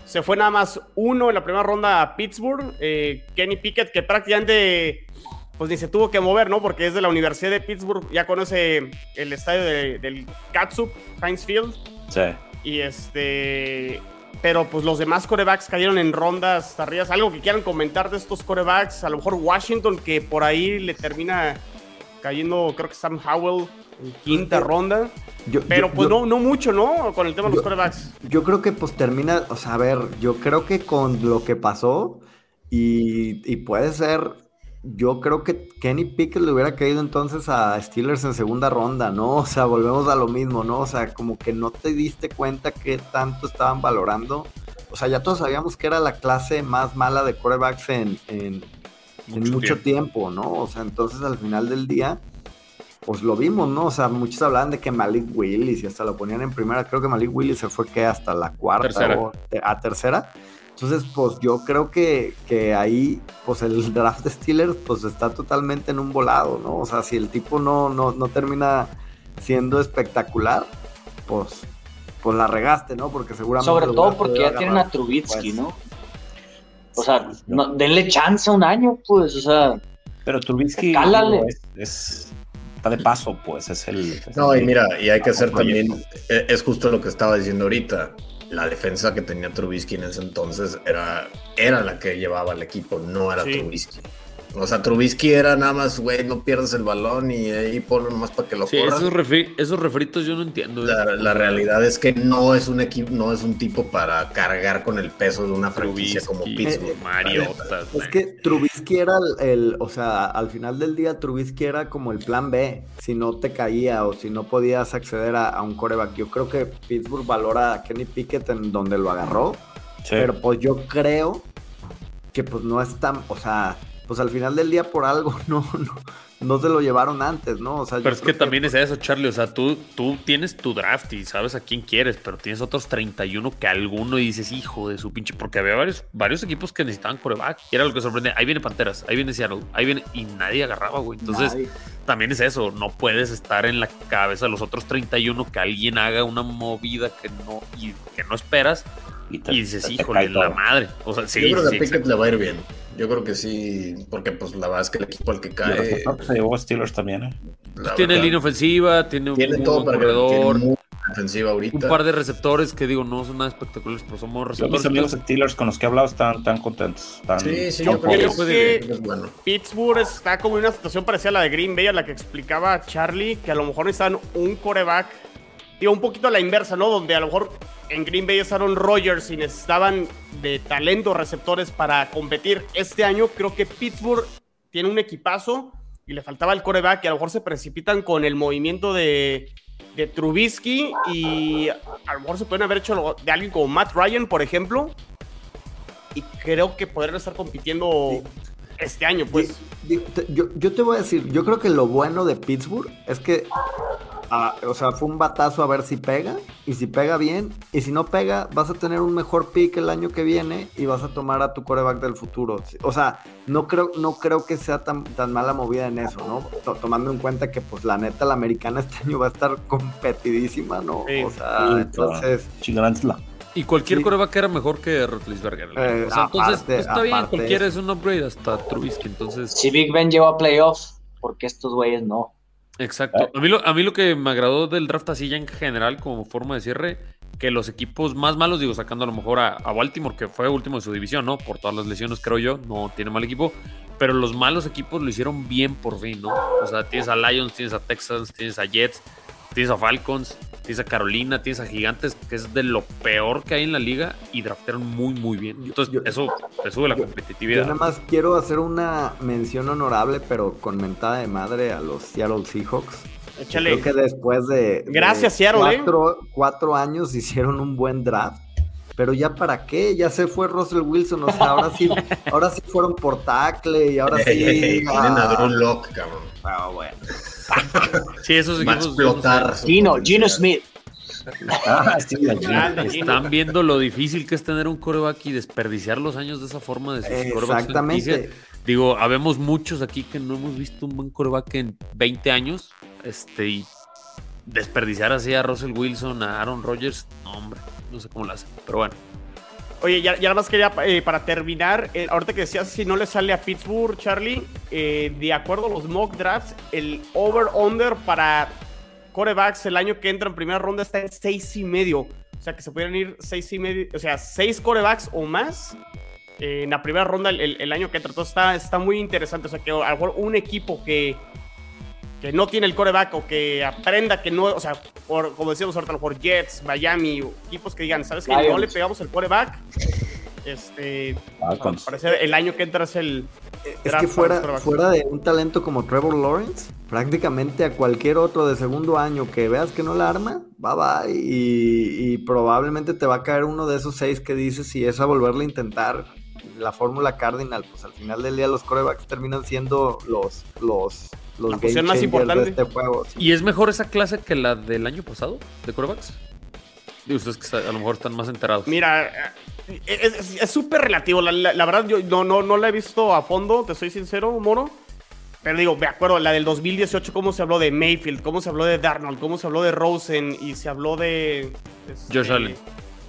Se fue nada más uno en la primera ronda a Pittsburgh, eh, Kenny Pickett, que prácticamente pues ni se tuvo que mover, ¿no? Porque es de la Universidad de Pittsburgh, ya conoce el estadio del Katsup, Heinz Field. Sí. Y este, pero pues los demás corebacks cayeron en rondas tardías. Algo que quieran comentar de estos corebacks. A lo mejor Washington, que por ahí le termina cayendo, creo que Sam Howell en quinta ronda. pero pues no, no mucho, ¿no? Con el tema de los corebacks. Yo creo que pues termina, o sea, a ver, yo creo que con lo que pasó y, y puede ser yo creo que Kenny Pickett le hubiera caído entonces a Steelers en segunda ronda, ¿no? O sea, volvemos a lo mismo, ¿no? O sea, como que no te diste cuenta que tanto estaban valorando. O sea, ya todos sabíamos que era la clase más mala de quarterbacks en, en mucho, tiempo. ¿no? O sea, entonces al final del día, pues lo vimos, ¿no? O sea, muchos hablaban de que Malik Willis y hasta lo ponían en primera. Creo que Malik Willis se fue que hasta la cuarta o a tercera. Entonces, pues yo creo que, que, ahí, pues el [laughs] draft de Steelers, pues está totalmente en un volado, ¿no? O sea, si el tipo no, no, no termina siendo espectacular, pues, pues la regaste, ¿no? Porque seguramente... Sobre todo porque ya tienen a Trubitsky, ¿no? O sea, denle chance a un año, pues, o sea... Pero Trubitsky es, está de paso, pues, es el... no, y mira, y hay que hacer también, e, es justo lo que estaba diciendo ahorita la defensa que tenía Trubisky en ese entonces era, era la que llevaba al equipo, no era Trubisky. O sea, Trubisky era nada más, güey, no pierdes el balón y ahí ponlo nomás para que lo Sí, corras. esos, refri- esos refritos yo no entiendo. La, la realidad es que no es un equipo, no es un tipo para cargar con el peso de una franquicia como Pittsburgh. Mariotas, Es que Trubisky era el, el- o sea, al final del día Trubisky era como el plan B, si no te caía o si no podías acceder a, a un coreback. Yo creo que Pittsburgh valora a Kenny Pickett en donde lo agarró, Sí. pero pues yo creo que pues no es tan, o sea, pues al final del día por algo [laughs] no, no, no se lo llevaron antes, ¿no? O sea, Pero es que también es eso, Charlie. O sea, tú, tú tienes tu draft y sabes a quién quieres, pero tienes otros 31 que alguno y dices, hijo de su pinche. Porque había varios, varios equipos que necesitaban coreback. Y era lo que sorprende. Ahí viene Panteras, ahí viene Seattle, ahí viene. Y nadie agarraba, güey. Entonces, Nadie. también es eso. No puedes estar en la cabeza de los otros 31 que alguien haga una movida que no, y que no esperas. Y, te- Y dices, híjole, la madre. O sea, sí, Yo creo que sí, a Pickett le va a ir bien. Yo creo que sí, porque pues la verdad es que el equipo al que Y el cae. se llevó a Steelers también, ¿eh? la Tiene verdad, línea ofensiva, tiene un tiene todo buen para que tiene corredor, ahorita. un par de receptores que digo, no son nada espectaculares, pero son buenos Yo, mis receptores. amigos Steelers con los que he hablado están, están contentos. Están, Sí, sí, Yo creo que, bueno. Pittsburgh está como en una situación parecida a la de Green Bay, a la que explicaba Charlie, que a lo mejor necesitan un coreback, digo, un poquito a la inversa, ¿no? Donde a lo mejor en Green Bay es Aaron Rodgers y necesitaban de talento receptores para competir. Este año creo que Pittsburgh tiene un equipazo y le faltaba el coreback y a lo mejor se precipitan con el movimiento de, de Trubisky y a lo mejor se pueden haber hecho de alguien como Matt Ryan, por ejemplo. Y creo que podrían estar compitiendo este año, pues. Yo te voy a decir, yo creo que lo bueno de Pittsburgh es que, o sea, fue un batazo a ver si pega, y si pega bien, y si no pega, vas a tener un mejor pick el año que viene y vas a tomar a tu coreback del futuro. O sea, no creo, no creo que sea tan, tan mala movida en eso, ¿no? To- tomando en cuenta que, pues, la neta, la americana este año va a estar competidísima, ¿no? Sí. O sea, Sí, entonces... Chingaranzla. Y cualquier Sí. coreback era mejor que Rotlisberger. Eh, o sea, entonces, aparte- pues, está bien, cualquiera eso. es un upgrade hasta Trubisky. Entonces, Si Big Ben llegó a playoffs, porque estos güeyes no? Exacto. A mí, lo, a mí lo que me agradó del draft así ya en general, como forma de cierre, que los equipos más malos, digo, sacando a lo mejor a, a Baltimore, que fue último de su división, ¿no? Por todas las lesiones, creo yo, no tiene mal equipo. Pero los malos equipos lo hicieron bien por fin, ¿no? O sea, tienes a Lions, tienes a Texans, tienes a Jets, tienes a Falcons, tienes a Carolina, tienes a Gigantes, que es de lo peor que hay en la liga, y draftearon muy, muy bien. Entonces, Yo- eso te sube la yo- competitividad. Yo nada más quiero hacer una mención honorable, pero con mentada de madre a los Seattle Seahawks. Échale. Creo que después de, de Gracias, Seattle, ¿eh? cuatro, cuatro años [laughs] hicieron un buen draft. Pero ya para qué, ya se fue Russell Wilson, o sea, ahora sí, [laughs] ahora sí fueron por tackle y ahora sí. [laughs] Tienen a Drew Lock, cabrón. ah, bueno. [laughs] Sí, esos Va a equipos explotar. su [laughs] Gino. Gino Smith. Ah, sí, están viendo lo difícil que es tener un coreback y desperdiciar los años de esa forma de sus Exactamente. Digo, habemos muchos aquí que no hemos visto un buen coreback en 20 años. Este, y desperdiciar así a Russell Wilson, a Aaron Rodgers, no, hombre, no sé cómo lo hacen. Pero bueno, Oye, ya, ya nada más quería, eh, para terminar, eh, ahorita que decías si no le sale a Pittsburgh, Charlie, eh, de acuerdo a los mock drafts, el over-under para corebacks el año que entra en primera ronda está en seis y medio. O sea, que se pudieran ir seis y medio, o sea, seis corebacks o más en la primera ronda el año que entra. Entonces está, está muy interesante. O sea, que a lo mejor un equipo que, que no tiene el coreback o que aprenda que no, o sea, por, como decíamos ahorita, a lo mejor Jets, Miami, equipos que digan, ¿sabes qué? No le pegamos el coreback. Este, Falcons. parece el año que entra es el. Es que fuera, fuera de un talento como Trevor Lawrence, prácticamente a cualquier otro de segundo año que veas que no la arma, bye bye. Y, y probablemente te va a caer uno de esos seis que dices y es a volverle a intentar la fórmula cardinal. Pues al final del día los corebacks terminan siendo los, los, los La game más importante. de este juego. sí. ¿y es mejor esa clase que la del año pasado de corebacks? Digo, ustedes que a lo mejor están más enterados. Mira, eh, es súper relativo. La, la- la verdad, yo no, no, no la he visto a fondo, te soy sincero, Moro. Pero digo, me acuerdo, la del 2018, cómo se habló de Mayfield, cómo se habló de Darnold, cómo se habló de Rosen y se habló de. este, Josh Allen.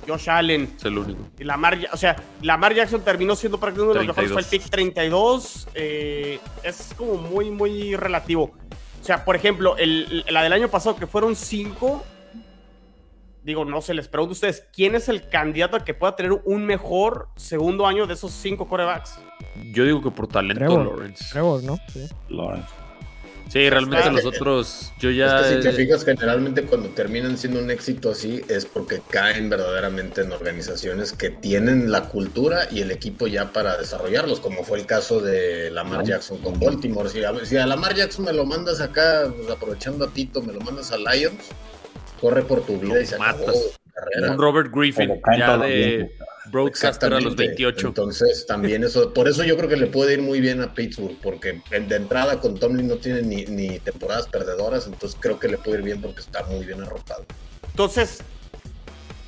Josh Allen. Es el único. Y Lamar, o sea, Lamar Jackson terminó siendo prácticamente uno de los mejores, fue el 32. pick 32. eh, es como muy, muy relativo. O sea, por ejemplo, el- la del año pasado, que fueron 5, digo, no se les pregunto a ustedes, ¿quién es el candidato a que pueda tener un mejor segundo año de esos cinco corebacks? Yo digo que por talento, Trevor. Lawrence. Trevor, ¿no? Sí. Lawrence. Sí, realmente los otros, yo ya. Es que si te fijas, generalmente cuando terminan siendo un éxito así es porque caen verdaderamente en organizaciones que tienen la cultura y el equipo ya para desarrollarlos, como fue el caso de Lamar Jackson con Baltimore. Si a, si a Lamar Jackson me lo mandas acá, pues, aprovechando a Tito, me lo mandas a Lions, corre por tu vida Lo y se acabó carrera. un Robert Griffin, ya de. Broadcaster a los Exactamente. 28. Entonces, también eso, por eso yo creo que le puede ir muy bien a Pittsburgh, porque de entrada con Tomlin no tiene ni, ni temporadas perdedoras, entonces creo que le puede ir bien porque está muy bien arropado. Entonces,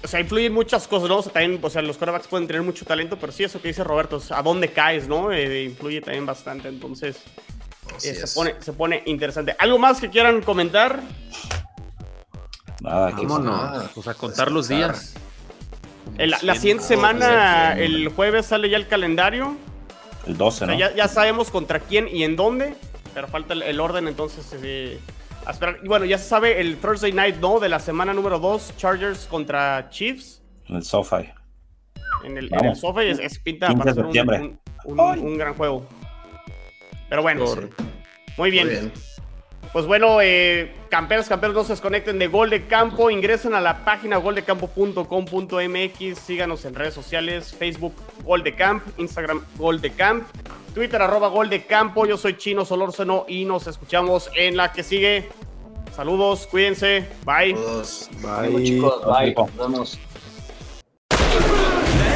o sea, influyen muchas cosas, ¿no? O sea, también, o sea, los quarterbacks pueden tener mucho talento, pero sí, eso que dice Roberto, o sea, a dónde caes, ¿no? Eh, influye también bastante, entonces eh, se, pone, se pone interesante. ¿Algo más que quieran comentar? Nada, Vámonos. O sea, contar los días. El- la siguiente semana, el jueves sale ya el calendario. el 12, O ¿no? sea, ya, ya sabemos contra quién y en dónde, pero falta el, el orden, entonces eh, a esperar. Y bueno, ya se sabe el Thursday Night, ¿no? De la semana número 2, Chargers contra Chiefs. En el SoFi. En el, en el. SoFi es, es pinta 15 para ser un, un- un- un gran juego. Pero bueno, Correcto. muy bien. Muy bien. Pues bueno, eh, camperos, camperos, no se desconecten de Gol de Campo. Ingresen a la página goldecampo.com.mx. Síganos en redes sociales: Facebook Gol de Camp, Instagram Gol de Camp, Twitter arroba Gol de Campo. Yo soy Chino Solórzano y nos escuchamos en la que sigue. Saludos, cuídense, bye. Ánimo, chicos, bye. Nos vemos. La